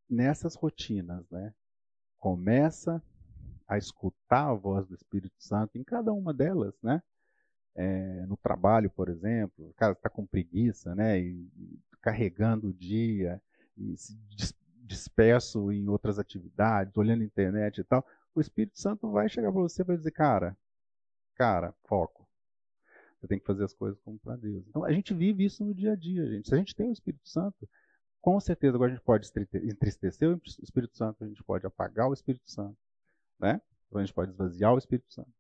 nessas rotinas, né, começa a escutar a voz do Espírito Santo em cada uma delas, né? É, no trabalho, por exemplo, o cara está com preguiça, né? E, e carregando o dia, e se disperso em outras atividades, olhando internet e tal, o Espírito Santo vai chegar para você e vai dizer, cara, cara, foco. Você tem que fazer as coisas como para Deus. Então a gente vive isso no dia a dia, gente. Se a gente tem o Espírito Santo, com certeza agora a gente pode entristecer o Espírito Santo, a gente pode apagar o Espírito Santo, né? Então a gente pode esvaziar o Espírito Santo.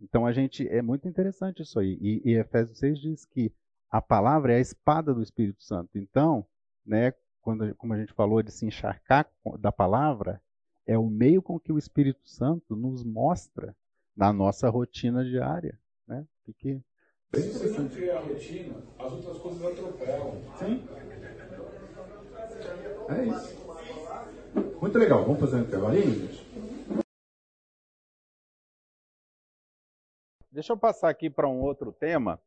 Então a gente é muito interessante isso aí. E, e Efésios 6 diz que a palavra é a espada do Espírito Santo. Então, né, quando, como a gente falou, de se encharcar da palavra, é o meio com que o Espírito Santo nos mostra na nossa rotina diária. Né? Que... Se você não criar a rotina, as outras coisas atropelam. Sim. É isso. Muito legal. Vamos fazer um intervalinho, gente? Deixa eu passar aqui para um outro tema.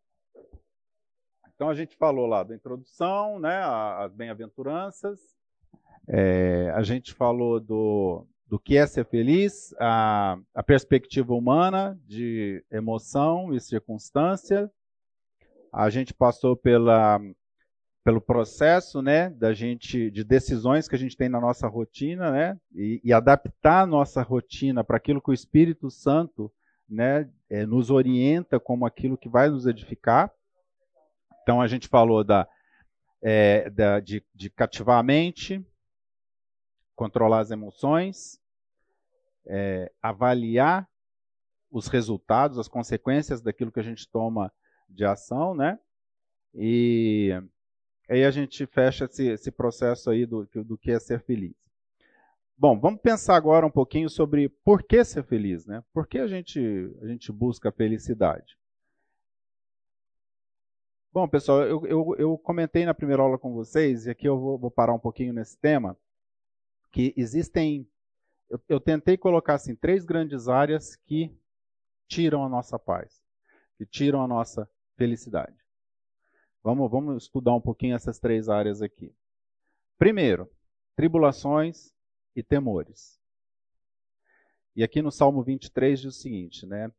Então a gente falou lá da introdução, né, as bem-aventuranças. É, a gente falou do, do que é ser feliz, a, a perspectiva humana de emoção e circunstância. A gente passou pela, pelo processo, né, da gente de decisões que a gente tem na nossa rotina, né, e, e adaptar a nossa rotina para aquilo que o Espírito Santo, né, é, nos orienta como aquilo que vai nos edificar. Então a gente falou da, é, da de, de cativar a mente, controlar as emoções, é, avaliar os resultados, as consequências daquilo que a gente toma de ação, né? E aí a gente fecha esse, esse processo aí do, do que é ser feliz. Bom, vamos pensar agora um pouquinho sobre por que ser feliz, né? Por que a gente, a gente busca felicidade? Bom, pessoal, eu, eu, eu, comentei na primeira aula com vocês, e aqui eu vou, vou parar um pouquinho nesse tema, que existem eu, eu tentei colocar assim três grandes áreas que tiram a nossa paz, que tiram a nossa felicidade. Vamos, vamos estudar um pouquinho essas três áreas aqui. Primeiro, tribulações e temores. E aqui no Salmo 23 diz o seguinte, né?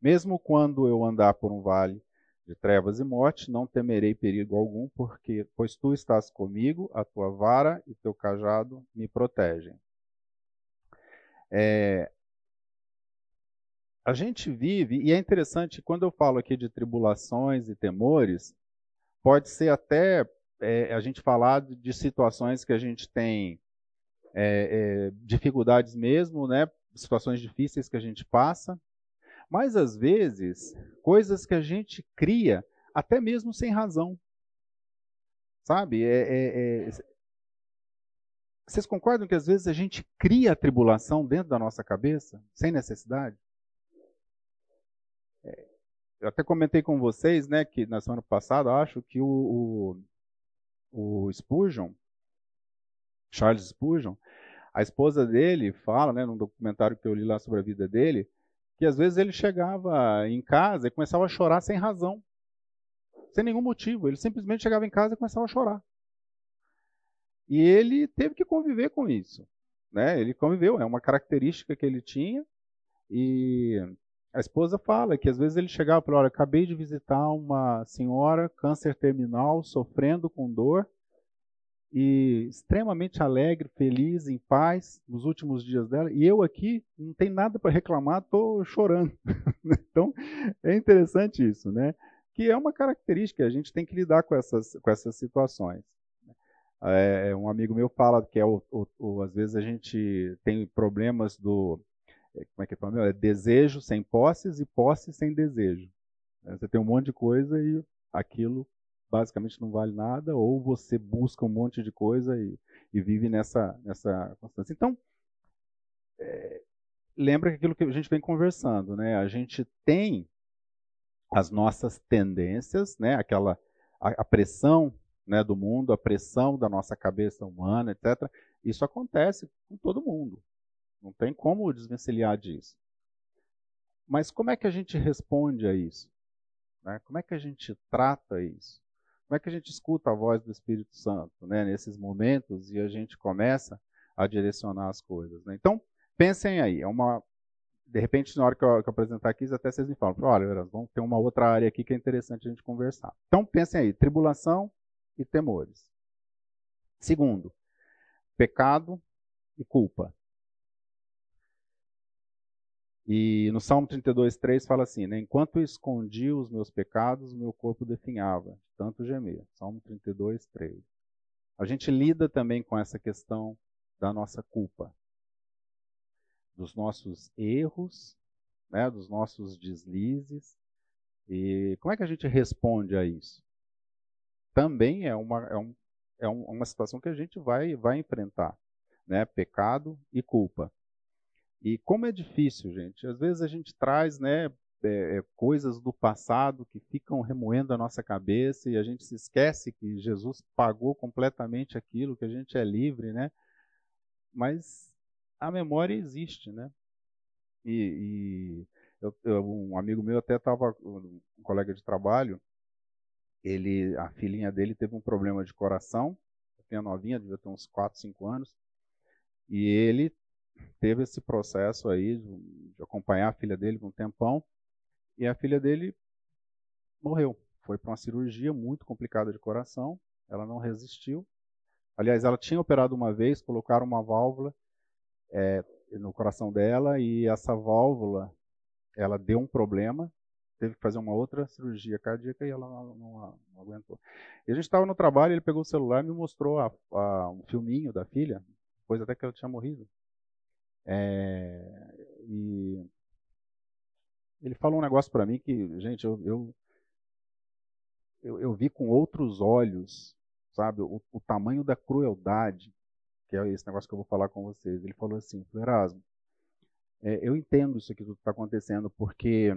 Mesmo quando eu andar por um vale de trevas e morte, não temerei perigo algum, porque pois tu estás comigo, a tua vara e teu cajado me protegem. É, a gente vive, e é interessante, quando eu falo aqui de tribulações e temores, pode ser até é, a gente falar de situações que a gente tem é, é, dificuldades mesmo, né? situações difíceis que a gente passa, mas às vezes coisas que a gente cria até mesmo sem razão. Sabe? É, é, é vocês concordam que às vezes a gente cria a tribulação dentro da nossa cabeça, sem necessidade? É, eu até comentei com vocês, né, que na semana passada, acho que o, o, o Spurgeon, Charles Spurgeon, a esposa dele fala, né, num documentário que eu li lá sobre a vida dele, que às vezes ele chegava em casa e começava a chorar sem razão, sem nenhum motivo. Ele simplesmente chegava em casa e começava a chorar. E ele teve que conviver com isso. Né? Ele conviveu, é uma característica que ele tinha. E a esposa fala que às vezes ele chegava e falava: Olha, acabei de visitar uma senhora, câncer terminal, sofrendo com dor, e extremamente alegre, feliz, em paz nos últimos dias dela, e eu aqui não tem nada para reclamar, estou chorando. então é interessante isso, né? Que é uma característica, a gente tem que lidar com essas, com essas situações. É, um amigo meu fala que é o, o, o, às vezes a gente tem problemas do é, como é que é, é desejo sem posses e posse sem desejo. É, você tem um monte de coisa e aquilo basicamente não vale nada, ou você busca um monte de coisa e, e vive nessa, nessa constância. Então, é, lembra que aquilo que a gente vem conversando, né? A gente tem as nossas tendências, né? Aquela a, a pressão né, do mundo, a pressão da nossa cabeça humana, etc. Isso acontece com todo mundo. Não tem como desvencilhar disso. Mas como é que a gente responde a isso? Né? Como é que a gente trata isso? Como é que a gente escuta a voz do Espírito Santo né, nesses momentos e a gente começa a direcionar as coisas? Né? Então, pensem aí. É uma, de repente, na hora que eu, que eu apresentar aqui, até vocês me falam: olha, vamos ter uma outra área aqui que é interessante a gente conversar. Então, pensem aí: tribulação, e temores. Segundo, pecado e culpa. E no Salmo 32, 3 fala assim: né, Enquanto escondi os meus pecados, meu corpo definhava, tanto gemer. Salmo 32, 3. A gente lida também com essa questão da nossa culpa, dos nossos erros, né, dos nossos deslizes. E como é que a gente responde a isso? também é uma, é, um, é uma situação que a gente vai, vai enfrentar, né? Pecado e culpa. E como é difícil, gente. Às vezes a gente traz, né, é, é, coisas do passado que ficam remoendo a nossa cabeça e a gente se esquece que Jesus pagou completamente aquilo, que a gente é livre, né? Mas a memória existe, né? E, e eu, eu, um amigo meu até estava, um colega de trabalho, ele, a filhinha dele teve um problema de coração, tinha novinha, devia ter uns 4, 5 anos, e ele teve esse processo aí de, acompanhar a filha dele por um tempão, e a filha dele morreu. Foi para uma cirurgia muito complicada de coração, ela não resistiu. Aliás, ela tinha operado uma vez, colocaram uma válvula é, no coração dela e essa válvula, ela deu um problema, teve que fazer uma outra cirurgia cardíaca e ela não, não, não aguentou. E a gente estava no trabalho, ele pegou o celular e me mostrou a, a, um filminho da filha, depois até que ela tinha morrido. É, e ele falou um negócio para mim que, gente, eu, eu, eu, eu, vi com outros olhos, sabe, o, o, tamanho da crueldade, que é esse negócio que eu vou falar com vocês. Ele falou assim, Erasmo, é, eu entendo isso que está acontecendo, porque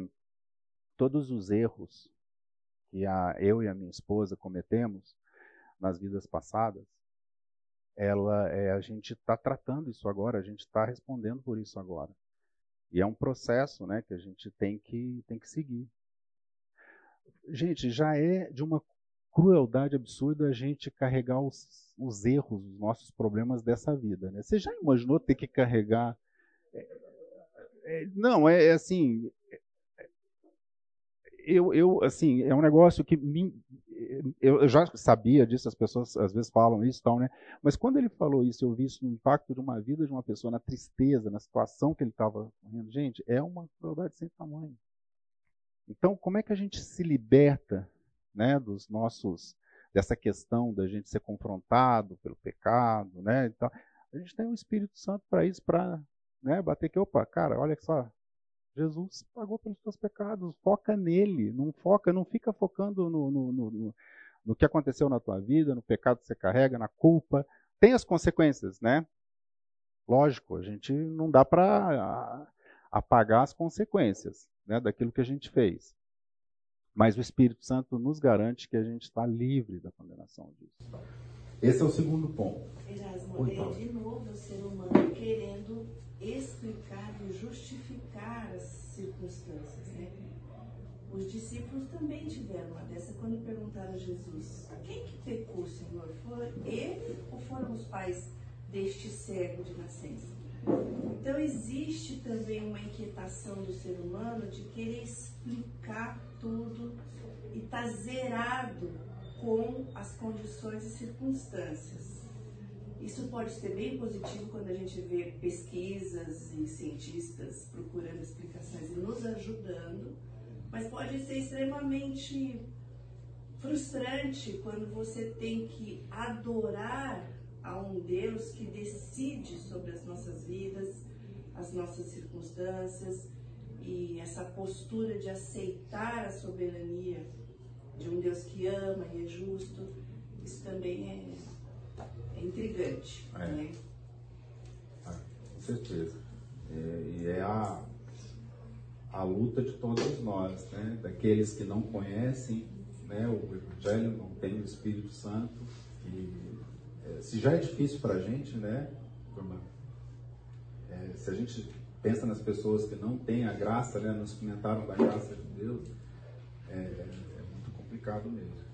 todos os erros que a, eu e a minha esposa cometemos nas vidas passadas, ela, é, a gente está tratando isso agora, a gente está respondendo por isso agora. E é um processo né, que a gente tem que, tem que seguir. Gente, já é de uma crueldade absurda a gente carregar os, os erros, os nossos problemas dessa vida. Né? Você já imaginou ter que carregar. É, é, não, é, é assim. Eu, eu, assim, é um negócio que me, eu, já sabia disso, as pessoas às vezes falam isso, tal, né? Mas quando ele falou isso, eu vi isso no impacto de uma vida de uma pessoa, na tristeza, na situação que ele estava correndo. Gente, é uma crueldade sem tamanho. Então, como é que a gente se liberta, né, dos nossos dessa questão da gente ser confrontado pelo pecado, né? Então, a gente tem o Espírito Santo para isso, para né, bater que, opa, cara, olha só, Jesus pagou pelos seus pecados, foca nele, não foca, não fica focando no, no, no, no, que aconteceu na tua vida, no pecado que você carrega, na culpa. Tem as consequências, né? Lógico, a gente não dá para apagar as consequências né, daquilo que a gente fez. Mas o Espírito Santo nos garante que a gente está livre da condenação disso. Esse é o segundo ponto. Erasmo, é de novo o ser humano querendo justificar as circunstâncias, né? Os discípulos também tiveram uma dessa quando perguntaram a Jesus: quem que pecou, Senhor? Foi ele ou foram os pais deste cego de nascença? Então existe também uma inquietação do ser humano de querer explicar tudo e estar tá zerado com as condições e circunstâncias. Isso pode ser bem positivo quando a gente vê pesquisas e cientistas procurando explicações e nos ajudando, mas pode ser extremamente frustrante quando você tem que adorar a um Deus que decide sobre as nossas vidas, as nossas circunstâncias e essa postura de aceitar a soberania de um Deus que ama e é justo. Isso também é é intrigante. É. Né? Ah, com certeza. É, e é a, a luta de todos nós, né? daqueles que não conhecem né, o Evangelho, não tem o Espírito Santo. E, é, se já é difícil para a gente, né, é, se a gente pensa nas pessoas que não têm a graça, né, não experimentaram da graça de Deus, é, é muito complicado mesmo.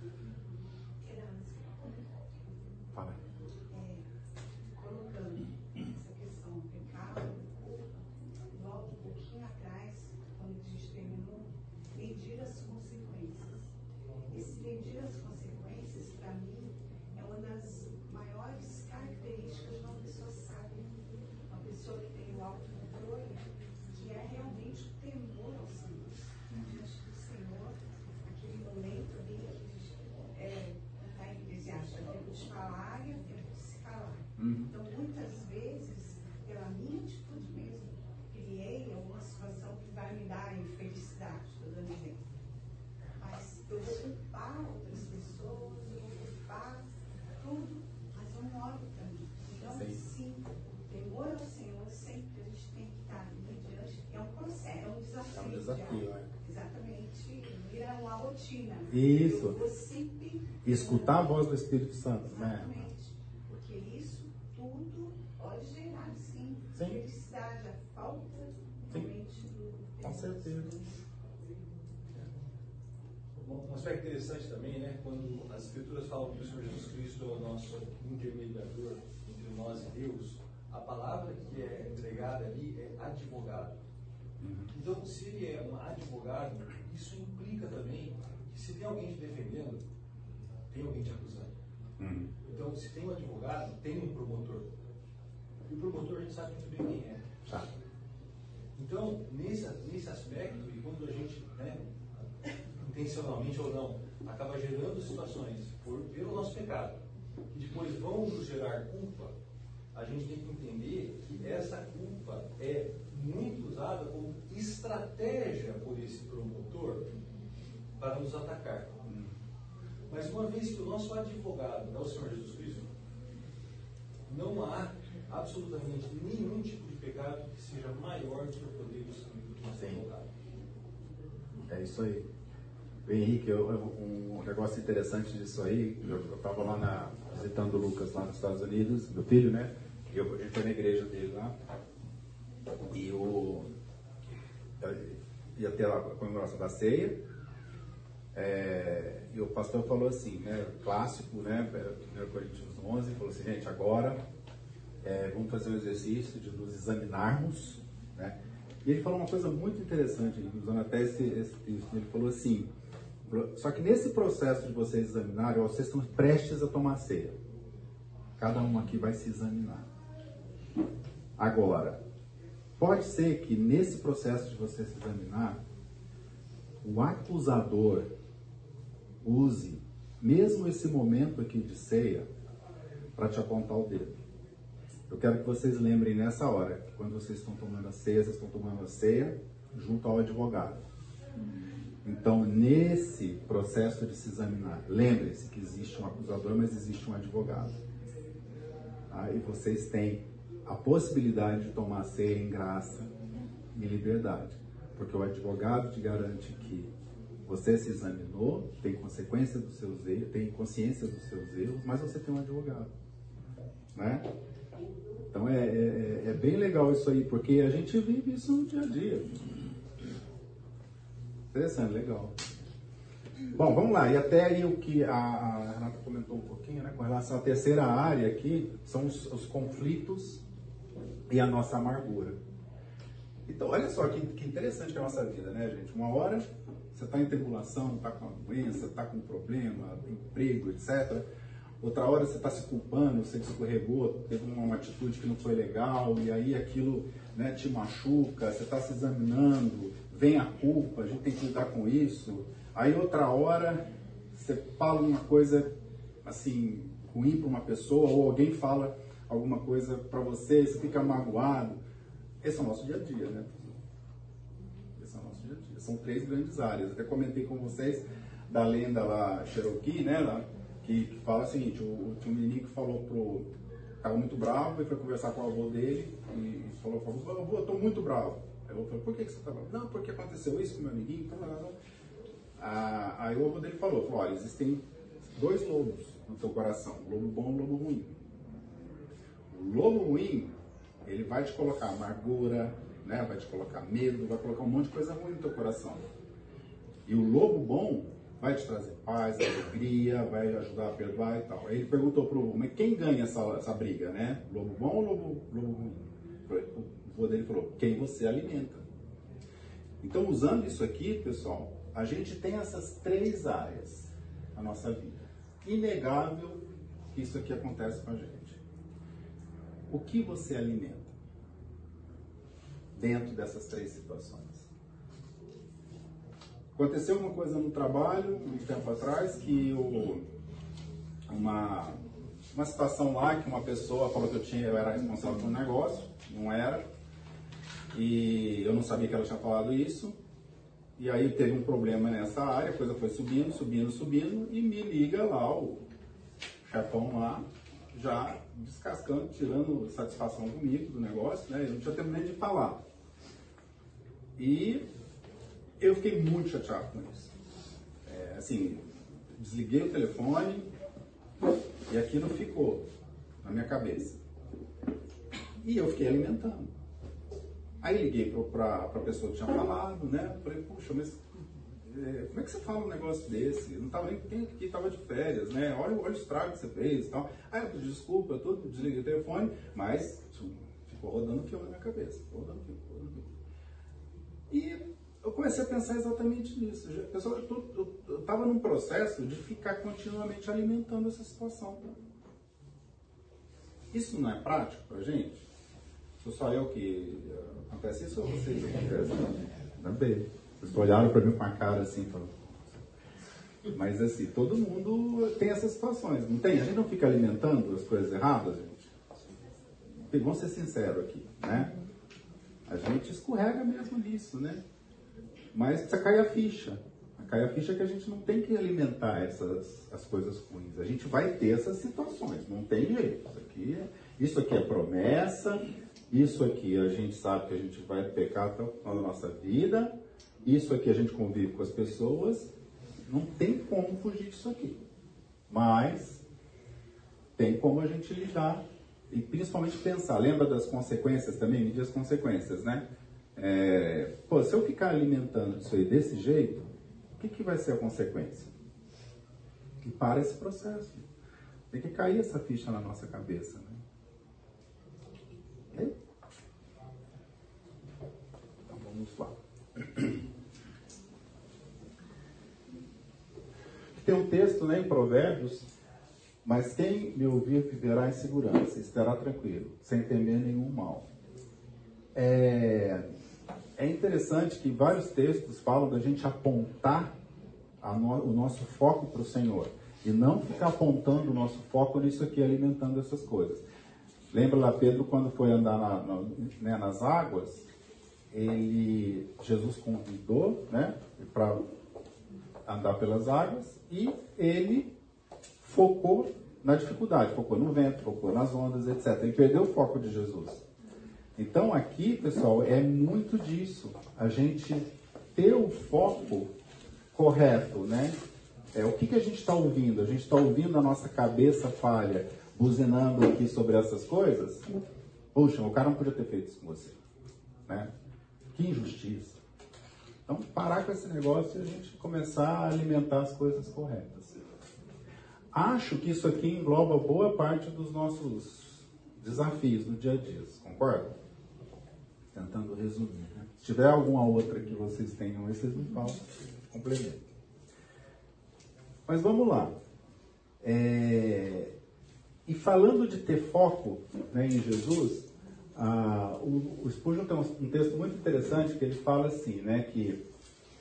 Isso. Escutar a voz do Espírito Santo, né? Exatamente. Porque isso tudo pode gerar, sim, sim. felicidade, a falta realmente do. Com certeza. Um aspecto interessante também, né? Quando as Escrituras falam que o Senhor Jesus Cristo é o nosso intermediador entre nós e Deus, a palavra que é empregada ali é advogado. Uhum. Então, se ele é um advogado, isso implica também se tem alguém te defendendo, tem alguém te acusando. Uhum. Então, se tem um advogado, tem um promotor. E o promotor a gente sabe muito bem quem é. Tá. Então, nesse, nesse aspecto, e quando a gente, né, intencionalmente ou não, acaba gerando situações por, pelo nosso pecado, que depois vão nos gerar culpa, a gente tem que entender que essa culpa é muito usada como estratégia por esse promotor para nos atacar. Mas uma vez que o nosso advogado é o Senhor Jesus Cristo, não há absolutamente nenhum tipo de pecado que seja maior do que o poder do nosso advogado. É isso aí. Henrique, eu, eu, um negócio interessante disso aí, eu estava lá na, visitando o Lucas lá nos Estados Unidos, meu filho, né? Eu, gente foi na igreja dele lá. E o. Ia ter a comemoração da ceia. É, e o pastor falou assim, né, clássico, né, 1 Coríntios 11, falou assim, gente, agora é, vamos fazer o exercício de nos examinarmos, né? E ele falou uma coisa muito interessante, usando até esse, esse texto, ele falou assim, só que nesse processo de vocês examinarem, vocês estão prestes a tomar ceia. Cada um aqui vai se examinar. Agora, pode ser que nesse processo de você se examinar, o acusador use mesmo esse momento aqui de ceia para te apontar o dedo. Eu quero que vocês lembrem nessa hora, que quando vocês estão tomando a ceia, vocês estão tomando a ceia junto ao advogado. Então, nesse processo de se examinar, lembrem-se que existe um acusador, mas existe um advogado. Tá? E vocês têm a possibilidade de tomar ceia em graça e liberdade. Porque o advogado te garante que você se examinou, tem consequência dos seus erros, tem consciência dos seus erros, mas você tem um advogado. Né? Então é, é, é bem legal isso aí, porque a gente vive isso no dia a dia. Interessante, legal. Bom, vamos lá. E até aí o que a, Renata comentou um pouquinho, né, com relação à terceira área aqui, são os, os conflitos e a nossa amargura. Então, olha só que, que interessante é a nossa vida, né, gente? Uma hora você está em tribulação, está com uma doença, está com um problema, emprego, etc. Outra hora você está se culpando, você escorregou, teve uma, atitude que não foi legal, e aí aquilo né, te machuca, você está se examinando, vem a culpa, a gente tem que lidar com isso. Aí outra hora você fala uma coisa assim ruim para uma pessoa ou alguém fala alguma coisa para você, você fica magoado. Esse é o nosso dia a dia, né? Esse é o nosso dia a dia. São três grandes áreas. Até comentei com vocês da lenda lá Cherokee, né? Lá, que, que fala o seguinte, o, um menino que falou pro. Estava muito bravo e foi conversar com o avô dele e falou, falou avô, eu estou muito bravo. Aí eu falei, por que, que você está bravo? Não, porque aconteceu isso com meu amiguinho. Não. Ah, aí o avô dele falou, falou, olha, existem dois lobos no teu coração, lobo bom e lobo ruim. O lobo ruim, ele vai te colocar amargura, né? vai te colocar medo, vai colocar um monte de coisa ruim no teu coração. E o lobo bom vai te trazer paz, alegria, vai ajudar a perdoar e tal. Aí ele perguntou pro lobo, mas quem ganha essa, essa briga, né? Lobo bom ou lobo, lobo ruim? O avô dele falou, quem você alimenta. Então, usando isso aqui, pessoal, a gente tem essas três áreas na nossa vida. Inegável que isso aqui acontece com a gente. O que você alimenta dentro dessas três situações? Aconteceu uma coisa no trabalho, um tempo atrás, que uma, uma situação lá que uma pessoa falou que eu, tinha, eu era responsável por um negócio, não era, e eu não sabia que ela tinha falado isso, e aí teve um problema nessa área, a coisa foi subindo, subindo, subindo, e me liga lá o chefão lá, já descascando, tirando satisfação comigo do negócio, né? Eu não tinha tempo nem de falar. E eu fiquei muito chateado com isso. É, assim, desliguei o telefone e aquilo ficou na minha cabeça. E eu fiquei alimentando. Aí liguei para a pessoa que tinha falado, né? Falei, puxa, mas é, como é que você fala um negócio desse? Eu não estava nem quem aqui estava de férias, né? Olha, olha o estrago que você fez e tal. Ah, eu pedi desculpa, eu desliguei o telefone, mas ficou rodando filme na minha cabeça. Rodando filme, rodando filme. E eu comecei a pensar exatamente nisso. Eu estava num processo de ficar continuamente alimentando essa situação. Isso não é prático para gente? Sou só eu que acontece isso ou vocês acontece? Também. Vocês olharam para mim com a cara assim, falando. Mas assim, todo mundo tem essas situações, não tem? A gente não fica alimentando as coisas erradas, gente. Vamos ser sinceros aqui, né? A gente escorrega mesmo nisso, né? Mas precisa cair a ficha. Cai a ficha que a gente não tem que alimentar essas as coisas ruins. A gente vai ter essas situações, não tem jeito. Isso aqui é, isso aqui é promessa, isso aqui a gente sabe que a gente vai pecar até da nossa vida, isso aqui a gente convive com as pessoas, não tem como fugir disso aqui. Mas tem como a gente lidar e principalmente pensar. Lembra das consequências também? Medir as consequências, né? É, pô, se eu ficar alimentando isso aí desse jeito, o que, que vai ser a consequência? Que para esse processo. Tem que cair essa ficha na nossa cabeça. Né? Então vamos lá. Tem um texto né, em Provérbios, mas quem me ouvir viverá em segurança, estará tranquilo, sem temer nenhum mal. É, é interessante que vários textos falam da gente apontar no, o nosso foco para o Senhor e não ficar apontando o nosso foco nisso aqui, alimentando essas coisas. Lembra lá Pedro quando foi andar na, na, né, nas águas? Ele, Jesus convidou, né, para andar pelas águas e ele focou na dificuldade, focou no vento, focou nas ondas, etc. Ele perdeu o foco de Jesus. Então aqui, pessoal, é muito disso. A gente ter o foco correto, né? É, o que, que a gente está ouvindo? A gente está ouvindo a nossa cabeça falha, buzinando aqui sobre essas coisas? Puxa, o cara não podia ter feito isso com você. Né? Que injustiça. Então, parar com esse negócio e a gente começar a alimentar as coisas corretas. Acho que isso aqui engloba boa parte dos nossos desafios no dia a dia, concorda? tentando resumir. Né? Se tiver alguma outra que vocês tenham, vocês me falam, complemento. Mas vamos lá. É... E falando de ter foco né, em Jesus, o, o Spurgeon tem um, um, texto muito interessante que ele fala assim, né, que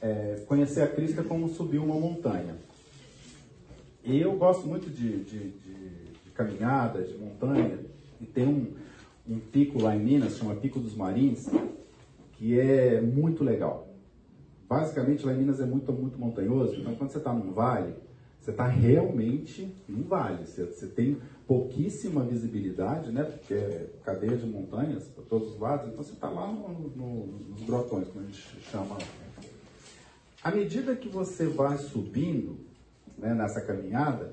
é, conhecer a Cristo é como subir uma montanha. Eu gosto muito de, de, de, de caminhada, de montanha, e tem um, um pico lá em Minas, chama Pico dos Marins, que é muito legal. Basicamente, lá em Minas é muito, muito montanhoso, então quando você está num vale, você está realmente num vale. Você, você, tem pouquíssima visibilidade, né? Porque é cadeia de montanhas para todos os lados, então você está lá no, no, nos grotões, como a gente chama. À medida que você vai subindo né, nessa caminhada,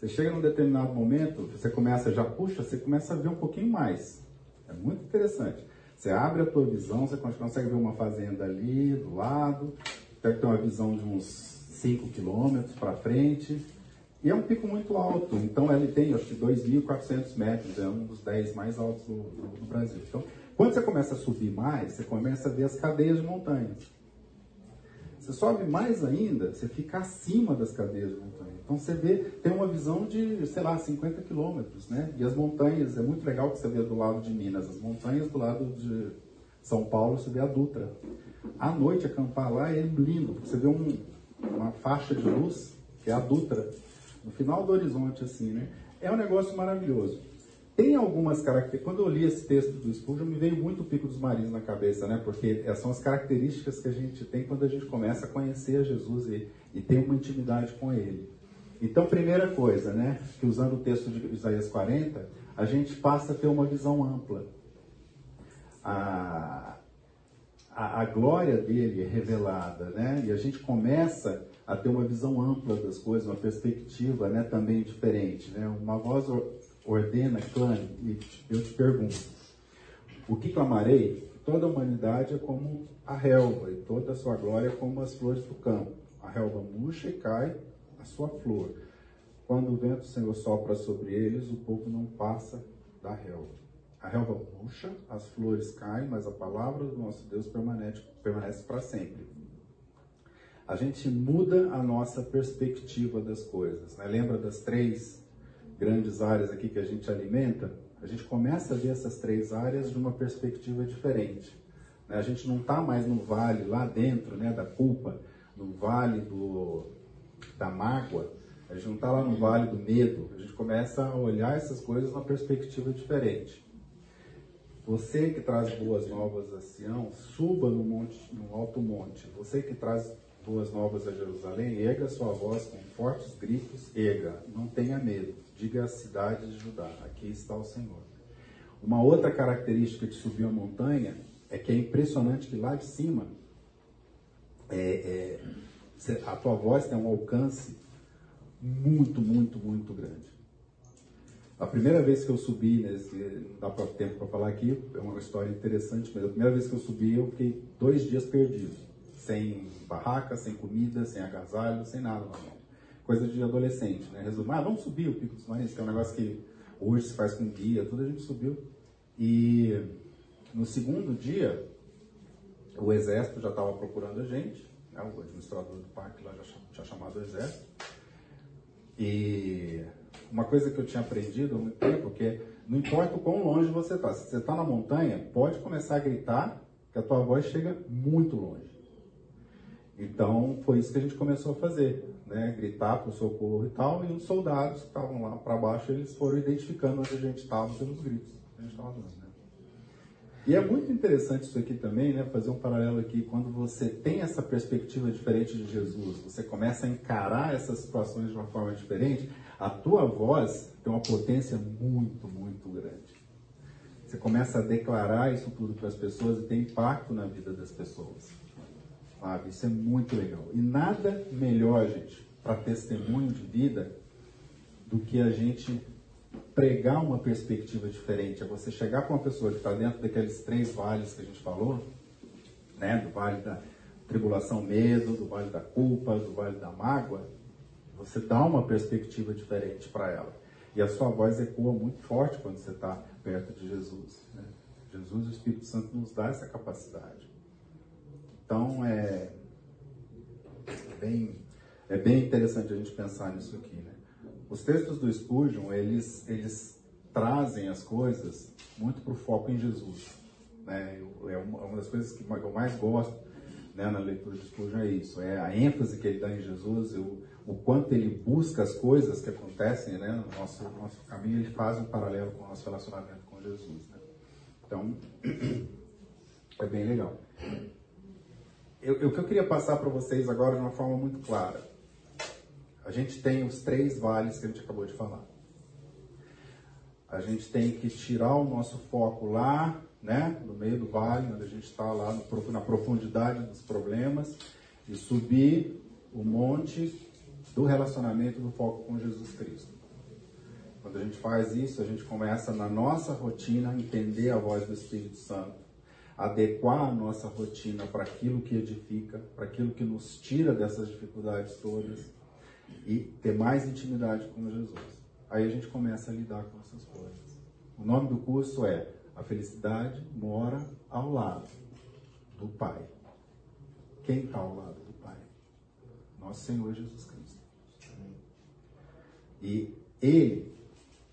você chega num determinado momento, você começa, já puxa, você começa a ver um pouquinho mais. É muito interessante. Você abre a tua visão, você consegue ver uma fazenda ali do lado, deve ter uma visão de uns 5 quilômetros para frente. E é um pico muito alto, então ele tem acho que 2.400 metros, é um dos 10 mais altos do, do, do Brasil. Então, quando você começa a subir mais, você começa a ver as cadeias de montanhas. Você sobe mais ainda, você fica acima das cadeias de montanha. Então você vê, tem uma visão de, sei lá, 50 quilômetros, né? E as montanhas, é muito legal que você vê do lado de Minas, as montanhas do lado de São Paulo, você vê a Dutra. À noite, acampar lá é lindo, porque você vê um, uma faixa de luz, que é a Dutra, no final do horizonte, assim, né? É um negócio maravilhoso. Tem algumas características. Quando eu li esse texto do Spurgeon, me veio muito o Pico dos Marinhos na cabeça, né? Porque são as características que a gente tem quando a gente começa a conhecer a Jesus e, e tem uma intimidade com Ele. Então, primeira coisa, né? Que usando o texto de Isaías 40, a gente passa a ter uma visão ampla. A, a, a glória dele é revelada, né? E a gente começa a ter uma visão ampla das coisas, uma perspectiva, né? Também diferente, né? Uma voz ordena, clame, e eu te pergunto, o que clamarei? toda a humanidade é como a relva, e toda a sua glória é como as flores do campo. A relva murcha e cai a sua flor. Quando o vento do Senhor sopra sobre eles, o povo não passa da relva. A relva murcha, as flores caem, mas a palavra do nosso Deus permanece, permanece para sempre. A gente muda a nossa perspectiva das coisas. Né? Lembra das três grandes áreas aqui que a gente alimenta? A gente começa a ver essas três áreas de uma perspectiva diferente. Né? A gente não está mais no vale lá dentro né, da culpa, no vale do, da mágoa, a gente não está lá no vale do medo, a gente começa a olhar essas coisas numa perspectiva diferente. Você que traz boas novas a Sião, suba no, monte, no alto monte. Você que traz boas novas a Jerusalém, erga sua voz com fortes gritos, erga, não tenha medo, diga à cidade de Judá, aqui está o Senhor. Uma outra característica de subir a montanha é que é impressionante que lá de cima é, é, a tua voz tem um alcance muito, muito, muito grande. A primeira vez que eu subi, nesse, não dá para tempo para falar aqui, é uma história interessante, mas a primeira vez que eu subi, eu fiquei dois dias perdido, sem barraca, sem comida, sem agasalho, sem nada na mão. Coisa de adolescente, né? Resumo, ah, vamos subir o Pico dos Marins, que é um negócio que hoje se faz com guia, tudo a gente subiu. E no segundo dia, o exército já estava procurando a gente, né? o administrador do parque lá já tinha chamado o exército. E uma coisa que eu tinha aprendido há muito tempo, que é, não importa o quão longe você está, se você está na montanha, pode começar a gritar, que a tua voz chega muito longe. Então, foi isso que a gente começou a fazer, né? gritar o socorro e tal, e os soldados que estavam lá para baixo, eles foram identificando onde a gente estava pelos gritos que a gente estava dando. Né? E é muito interessante isso aqui também, né? Fazer um paralelo aqui, quando você tem essa perspectiva diferente de Jesus, você começa a encarar essas situações de uma forma diferente, a tua voz tem uma potência muito, muito grande. Você começa a declarar isso tudo para as pessoas e tem impacto na vida das pessoas. Sabe? Isso é muito legal. E nada melhor, gente, para testemunho de vida do que a gente pregar uma perspectiva diferente, é você chegar com uma pessoa que está dentro daqueles três vales que a gente falou, né, do vale da tribulação, medo, do vale da culpa, do vale da mágoa, você dá uma perspectiva diferente para ela. E a sua voz ecoa muito forte quando você está perto de Jesus. Né? Jesus e o Espírito Santo nos dá essa capacidade. Então é, é bem, é bem interessante a gente pensar nisso aqui. Né? Os textos do Spurgeon, eles, eles trazem as coisas muito para o foco em Jesus. Né? É uma das coisas que eu mais gosto né, na leitura de Spurgeon é isso, é a ênfase que ele dá em Jesus, o, o quanto ele busca as coisas que acontecem né, no nosso, nosso caminho, ele faz um paralelo com o nosso relacionamento com Jesus. Né? Então, é bem legal. Eu, o que eu queria passar para vocês agora de uma forma muito clara a gente tem os três vales que a gente acabou de falar. A gente tem que tirar o nosso foco lá, né, no meio do vale, onde a gente está lá no, na profundidade dos problemas, e subir o monte do relacionamento do foco com Jesus Cristo. Quando a gente faz isso, a gente começa na nossa rotina a entender a voz do Espírito Santo, adequar a nossa rotina para aquilo que edifica, para aquilo que nos tira dessas dificuldades todas e ter mais intimidade com Jesus. Aí a gente começa a lidar com essas coisas. O nome do curso é A Felicidade Mora ao Lado do Pai. Quem está ao lado do Pai? Nosso Senhor Jesus Cristo. E Ele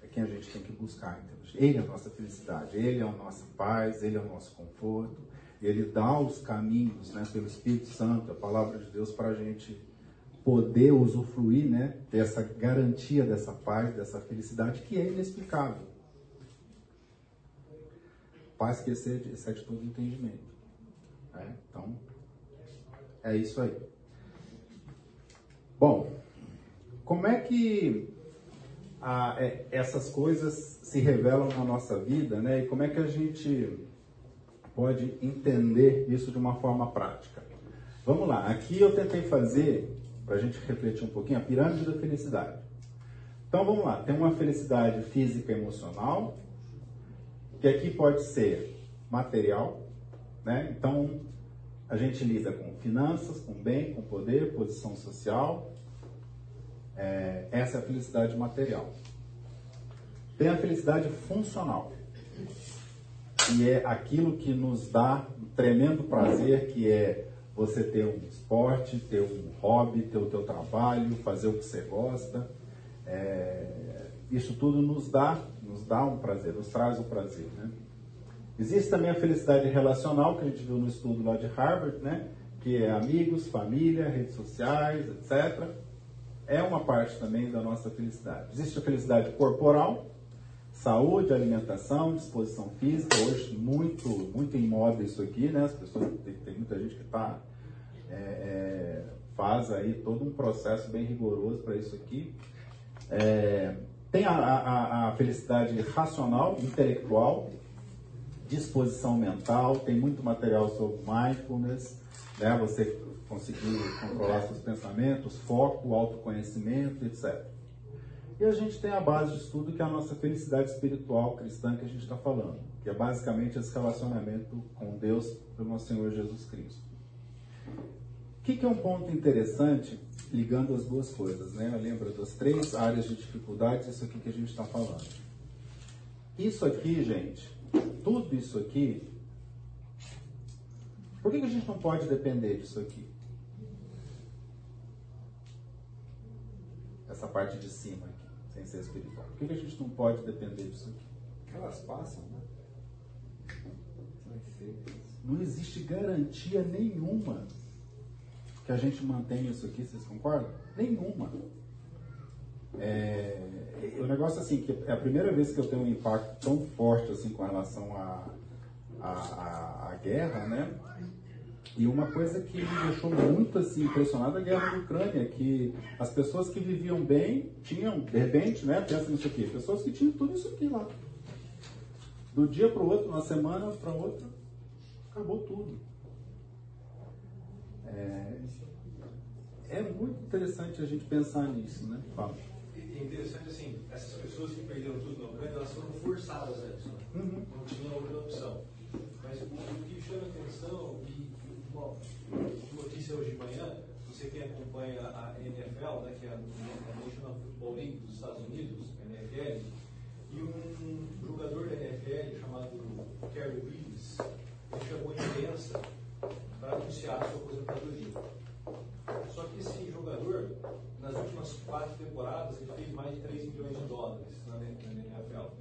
é quem a gente tem que buscar. Então. Ele é a nossa felicidade, Ele é a nossa paz, Ele é o nosso conforto. Ele dá os caminhos né, pelo Espírito Santo, a palavra de Deus, para a gente poder usufruir né, dessa garantia, dessa paz, dessa felicidade que é inexplicável. Paz que excede, excede todo entendimento. É, então, é isso aí. Bom, como é que a, é, essas coisas se revelam na nossa vida, né? E como é que a gente pode entender isso de uma forma prática? Vamos lá, aqui eu tentei fazer para a gente refletir um pouquinho, a pirâmide da felicidade. Então vamos lá, tem uma felicidade física e emocional, que aqui pode ser material, Né? Então, a gente lida com finanças, com bem, com poder, posição social. É, essa é a felicidade material. Tem a felicidade funcional, que é aquilo que nos dá um tremendo prazer, que é você ter um esporte, ter um hobby, ter o teu trabalho, fazer o que você gosta. É, isso tudo nos dá, nos dá um prazer, nos traz um prazer, né? Existe também a felicidade relacional, que a gente viu no estudo lá de Harvard, né? que é amigos, família, redes sociais, etc. É uma parte também da nossa felicidade. Existe a felicidade corporal, saúde, alimentação, disposição física. Hoje, muito, muito em moda isso aqui, né? As pessoas, tem, tem muita gente que tá, é, é, faz aí todo um processo bem rigoroso para isso aqui. É, tem a, a, a felicidade racional, intelectual, disposição mental, tem muito material sobre mindfulness, né? você conseguir controlar seus pensamentos, foco, autoconhecimento, etc. E a gente tem a base de estudo que é a nossa felicidade espiritual cristã que a gente está falando, que é basicamente esse relacionamento com Deus pelo nosso Senhor Jesus Cristo. O que, que é um ponto interessante ligando as duas coisas, né? Lembra das três áreas de dificuldades, isso aqui que a gente está falando. Isso aqui, gente, tudo isso aqui, por que, que a gente não pode depender disso aqui? Essa parte de cima aqui, sem ser espiritual. Por que, que a gente não pode depender disso aqui? Elas passam, né? Não existe garantia nenhuma que a gente mantenha isso aqui, vocês concordam? Nenhuma. É, o negócio assim, que é a primeira vez que eu tenho um impacto tão forte assim com relação à a, a, a, guerra, né? E uma coisa que me deixou muito assim impressionado é a guerra da Ucrânia, que as pessoas que viviam bem tinham, de repente, né? Pensa nisso aqui, pessoas que tinham tudo isso aqui lá. Do dia para o outro, uma semana para outra, acabou tudo. É, é muito interessante a gente pensar nisso, né? Fala é interessante assim, essas pessoas que perderam tudo na Ucrânia, elas foram forçadas a isso, né? uhum. não tinham outra opção. Mas o, o que chama atenção, e bom, notícia hoje de manhã, você que acompanha a NFL, né, que é a, National Football League dos Estados Unidos, NFL, e um jogador da NFL chamado Kerry Reeves, ele chamou imprensa para anunciar sua aposentadoria. Só que esse jogador, nas últimas quatro temporadas, ele fez mais de 3 milhões de dólares na, NFL.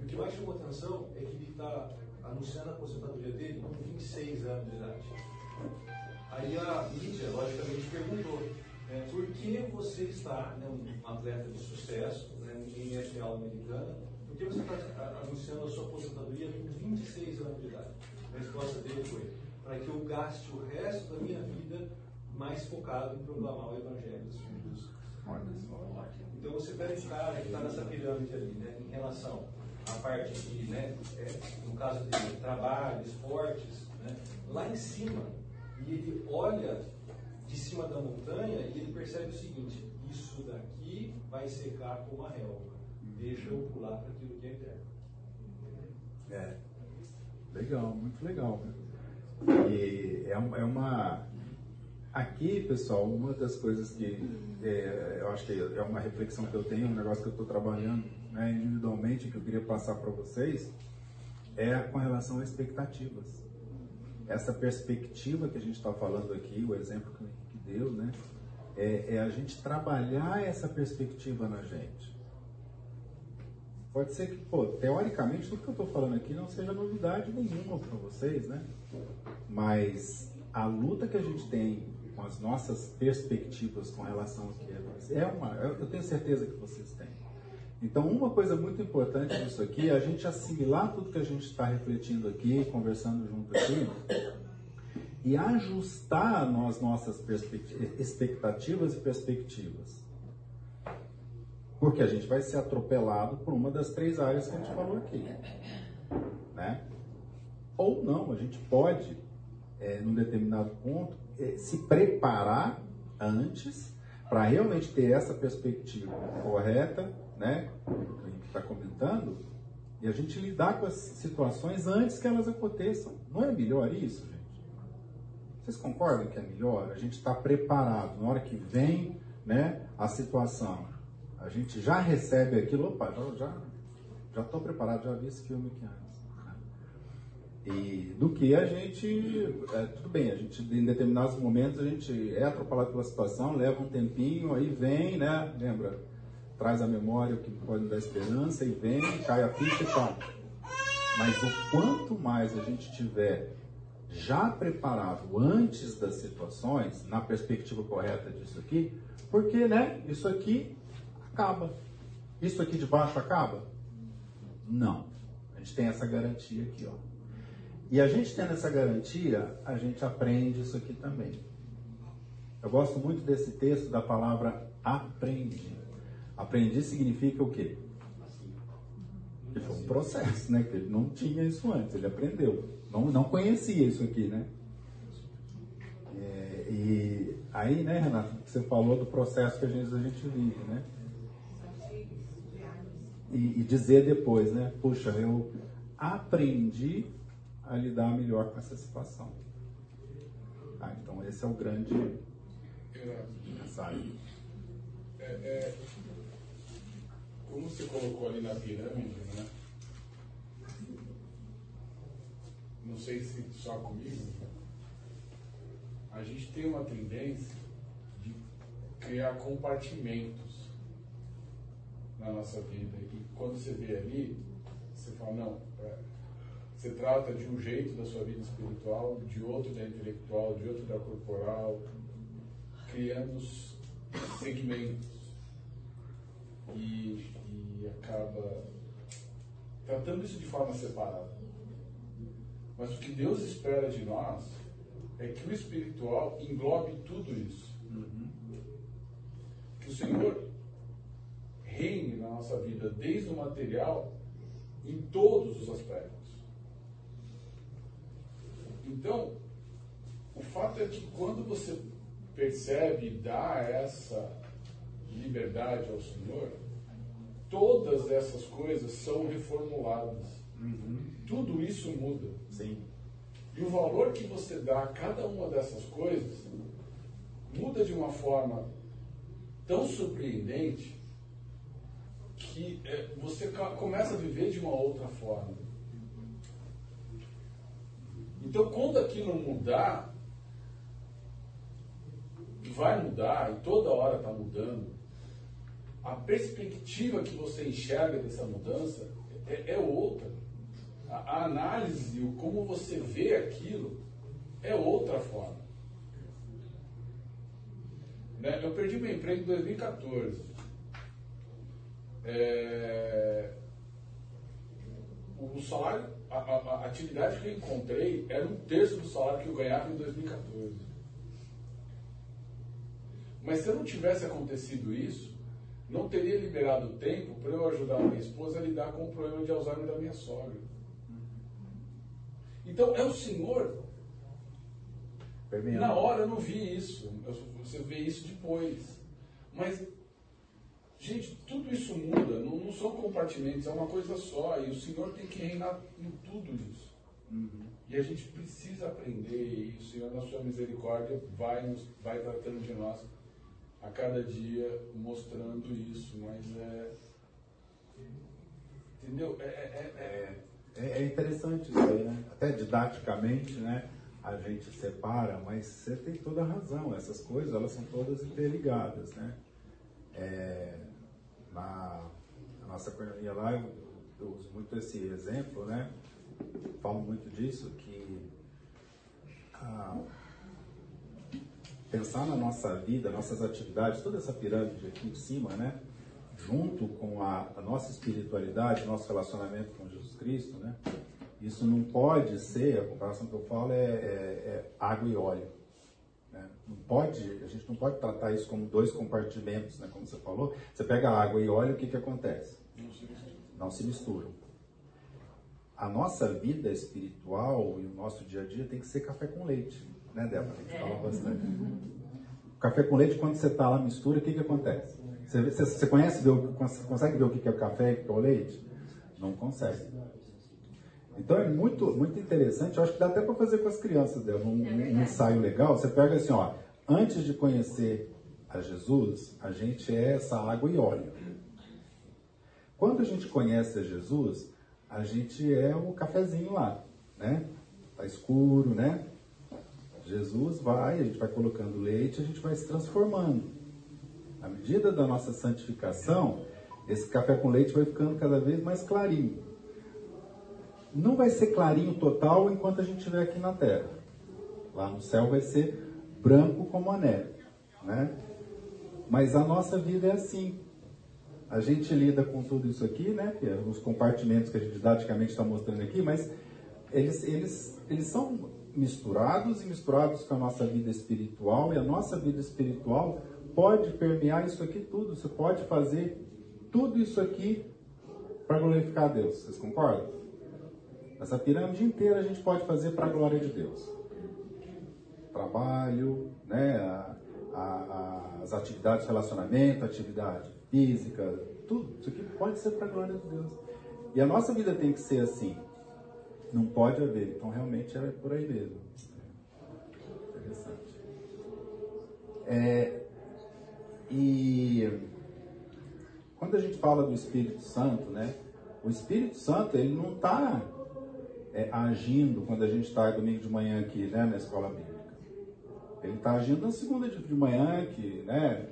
E o que mais chamou atenção é que ele está anunciando a aposentadoria dele com 26 anos de idade. Aí a mídia, logicamente, perguntou né, por que você está, né, um atleta de sucesso né, em NFL americana, por que você está anunciando a sua aposentadoria com 26 anos de idade? A resposta dele foi, para que eu gaste o resto da minha vida mais focado em proclamar o Evangelho dos filhos. Então você pega esse cara que está nessa pirâmide ali, né, em relação à parte de, né, é, no caso de trabalho, esportes, né, lá em cima, e ele olha de cima da montanha e ele percebe o seguinte: isso daqui vai secar como a relva. Deixa eu pular para aquilo que é eterno. É. Legal, muito legal. E é, é uma Aqui, pessoal, uma das coisas que é, eu acho que é uma reflexão que eu tenho, um negócio que eu estou trabalhando né, individualmente, que eu queria passar para vocês, é com relação a expectativas. Essa perspectiva que a gente está falando aqui, o exemplo que o Henrique deu, né, é, é a gente trabalhar essa perspectiva na gente. Pode ser que, pô, teoricamente, tudo que eu estou falando aqui não seja novidade nenhuma para vocês, né? Mas a luta que a gente tem com as nossas perspectivas com relação ao que é. É uma, eu tenho certeza que vocês têm. Então, uma coisa muito importante disso aqui é a gente assimilar tudo que a gente está refletindo aqui, conversando junto aqui, e ajustar as nossas expectativas e perspectivas. Porque a gente vai ser atropelado por uma das três áreas que a gente falou aqui. Né? Ou não, a gente pode, é, num determinado ponto, é, se preparar antes para realmente ter essa perspectiva correta, né, que a gente está comentando, e a gente lidar com as situações antes que elas aconteçam. Não é melhor isso, gente? Vocês concordam que é melhor? A gente está preparado. Na hora que vem né, a situação, a gente já recebe aquilo. Opa, já já estou preparado, já vi esse filme aqui antes. E do que a gente, é, tudo bem, a gente em determinados momentos a gente é atropelado pela situação, leva um tempinho, aí vem, né? Lembra? Traz a memória o que pode dar esperança e vem, cai a ficha e tal. Mas o quanto mais a gente tiver já preparado antes das situações, na perspectiva correta disso aqui, porque, né, isso aqui acaba. Isso aqui de baixo acaba? Não. A gente tem essa garantia aqui, ó. E a gente tendo essa garantia, a gente aprende isso aqui também. Eu gosto muito desse texto da palavra aprende. Aprender significa o quê? Que foi um processo, né? Que ele não tinha isso antes, ele aprendeu. Não, não conhecia isso aqui, né? É, e aí, né, Renato, você falou do processo que a gente, a gente vive, né? E, e dizer depois, né? Puxa, eu aprendi a lidar melhor com essa situação. Tá, então esse é o grande mensagem. É, é, como você colocou ali na pirâmide, né? Não sei se só comigo, a gente tem uma tendência de criar compartimentos na nossa vida. E quando você vê ali, você fala, não, é, você trata de um jeito da sua vida espiritual, de outro da intelectual, de outro da corporal, criando segmentos. E e acaba tratando isso de forma separada. Mas o que Deus espera de nós é que o espiritual englobe tudo isso. Uhum. Que o Senhor reine na nossa vida, desde o material, em todos os aspectos. Então, o fato é que quando você percebe e dá essa liberdade ao Senhor, todas essas coisas são reformuladas. Uhum. Tudo isso muda. Sim. E o valor que você dá a cada uma dessas coisas muda de uma forma tão surpreendente que é, você começa a viver de uma outra forma. Então, quando aquilo mudar, vai mudar, e toda hora está mudando, a perspectiva que você enxerga dessa mudança é, é outra. A, a análise, o como você vê aquilo, é outra forma. Né? Eu perdi meu emprego em 2014. É... O salário, a, a, a, atividade que eu encontrei era um terço do salário que eu ganhava em 2014. Mas se não tivesse acontecido isso, não teria liberado tempo para eu ajudar a minha esposa a lidar com o problema de Alzheimer da minha sogra. Então é o Senhor. Na hora eu não vi isso. Você vê isso depois. Mas, gente, tudo isso muda. Não, não são compartimentos, é uma coisa só. E o Senhor tem que reinar em tudo isso. Uhum. E a gente precisa aprender. E o Senhor, na sua misericórdia, vai, nos, vai tratando de nós a cada dia mostrando isso, mas é. Entendeu? É, é, é, é, é interessante isso aí, né? Até didaticamente, né? A gente separa, mas você tem toda a razão. Essas coisas, elas são todas interligadas, né? É, na, nossa economia lá, eu, eu uso muito esse exemplo, né? Falo muito disso, que a, pensar na nossa vida, nossas atividades, toda essa pirâmide aqui em cima, né? Junto com a, a nossa espiritualidade, nosso relacionamento com Jesus Cristo, né? Isso não pode ser, a comparação que eu falo é, é, é água e óleo. Não pode, a gente não pode tratar isso como dois compartimentos, né? Como você falou. Você pega água e óleo, o que que acontece? Não se misturam. Não se misturam. A nossa vida espiritual e o nosso dia a dia tem que ser café com leite né, Débora? A gente é. fala bastante. Café com leite, quando você está lá mistura, o que, que acontece? Você, você, você conhece, consegue ver o que, que é o café e o que é o leite? Não consegue. Então é muito, muito interessante. Eu acho que dá até para fazer com as crianças dela um, um ensaio legal. Você pega assim, ó, antes de conhecer a Jesus, a gente é essa água e óleo. Quando a gente conhece a Jesus, a gente é o cafezinho lá, né? Tá escuro, né? Jesus vai, a gente vai colocando leite, a gente vai se transformando. À medida da nossa santificação, esse café com leite vai ficando cada vez mais clarinho. Não vai ser clarinho total enquanto a gente estiver aqui na Terra. Lá no céu vai ser branco como a neve, né? Mas a nossa vida é assim. A gente lida com tudo isso aqui, né? Que é os compartimentos que a gente didaticamente está mostrando aqui, mas eles, eles, eles são misturados e misturados com a nossa vida espiritual, e a nossa vida espiritual pode permear isso aqui tudo. Você pode fazer tudo isso aqui para glorificar a Deus. Vocês concordam? Essa pirâmide inteira a gente pode fazer para a glória de Deus. Trabalho, né? A, a, as atividades de relacionamento, atividade física, tudo. Isso aqui pode ser para a glória de Deus. E a nossa vida tem que ser assim. Não pode haver. Então, realmente, é por aí mesmo. Interessante. É, e quando a gente fala do Espírito Santo, né? O Espírito Santo, ele não está é, agindo quando a gente está domingo de manhã aqui, né? Na escola bíblica. Ele está agindo na segunda de manhã, que, né?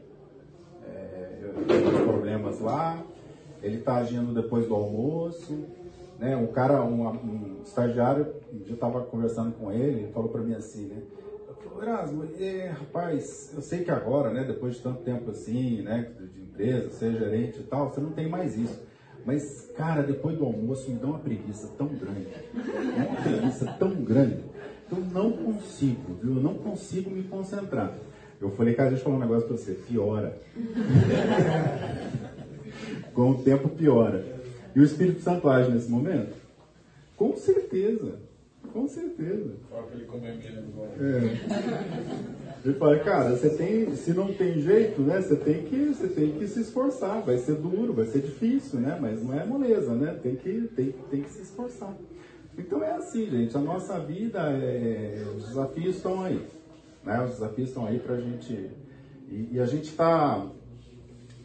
É, eu problemas lá. Ele está agindo depois do almoço né? Um cara, um, um estagiário, eu estava conversando com ele, ele falou para mim assim, né? Erasmo, é, rapaz, eu sei que agora, né, depois de tanto tempo assim, né, de empresa, ser gerente e tal, você não tem mais isso. Mas, cara, depois do almoço me dá uma preguiça tão grande, uma preguiça tão grande, que eu não consigo, viu? Eu não consigo me concentrar. Eu falei, cara, deixa eu falar um negócio pra você, piora. Com o tempo piora. E o Espírito Santo age nesse momento? Com certeza. Com certeza. Fala ele comer menos. É. Ele fala, cara, você tem, se não tem jeito, né? Você tem que, você tem que se esforçar. Vai ser duro, vai ser difícil, né? Mas não é moleza, né? Tem que, tem, tem que se esforçar. Então é assim, gente. A nossa vida, é, os desafios estão aí, né? Os desafios estão aí para a gente. E, e a gente está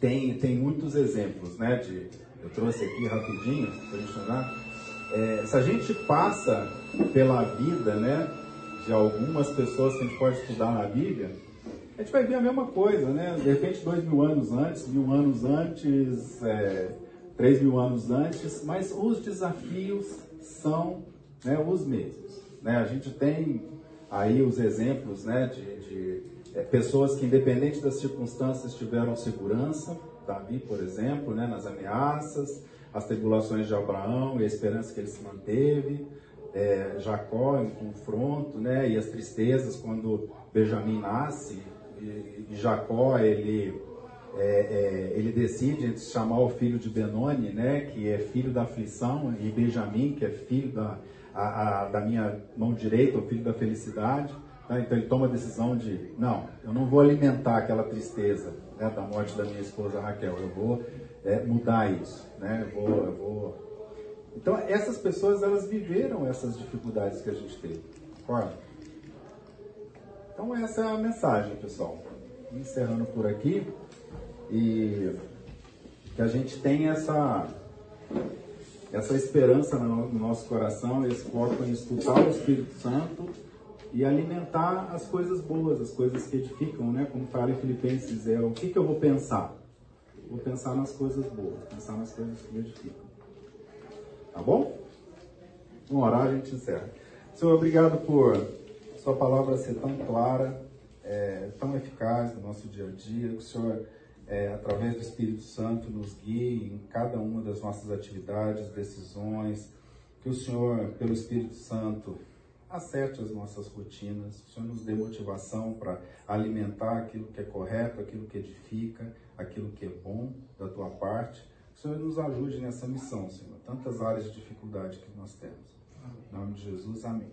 tem tem muitos exemplos, né? De eu trouxe aqui rapidinho para enxergar. É, se a gente passa pela vida, né, de algumas pessoas que a gente pode estudar na Bíblia, a gente vai ver a mesma coisa, né? De repente, dois mil anos antes, mil anos antes, é, três mil anos antes, mas os desafios são né, os mesmos. Né? A gente tem aí os exemplos né, de, de é, pessoas que, independente das circunstâncias, tiveram segurança, Davi, por exemplo, né, nas ameaças, as tribulações de Abraão e a esperança que ele se manteve, é, Jacó em confronto, né, e as tristezas quando Benjamim nasce, e, e Jacó ele, é, é, ele decide chamar o filho de Benoni, né, que é filho da aflição, e Benjamim, que é filho da, a, a, da minha mão direita, o filho da felicidade. Tá? Então ele toma a decisão de, não, eu não vou alimentar aquela tristeza, né, da morte da minha esposa Raquel. Eu vou é, mudar isso, né? Eu vou, eu vou. Então essas pessoas elas viveram essas dificuldades que a gente teve, concorda? Então essa é a mensagem, pessoal. Encerrando por aqui e que a gente tenha essa essa esperança no nosso coração, esse foco em escutar o Espírito Santo e alimentar as coisas boas, as coisas que edificam, né? Como fala em Filipenses, é o que, que eu vou pensar? Vou pensar nas coisas boas, pensar nas coisas que me edificam. Tá bom? Vamos orar, a gente encerra. Senhor, obrigado por sua palavra ser tão clara, é, tão eficaz no nosso dia a dia, que o Senhor, é, através do Espírito Santo, nos guie em cada uma das nossas atividades, decisões, que o Senhor, pelo Espírito Santo, acerte as nossas rotinas, o Senhor nos dê motivação para alimentar aquilo que é correto, aquilo que edifica, aquilo que é bom da tua parte. Senhor nos ajude nessa missão, Senhor. Tantas áreas de dificuldade que nós temos. Em nome de Jesus, amém.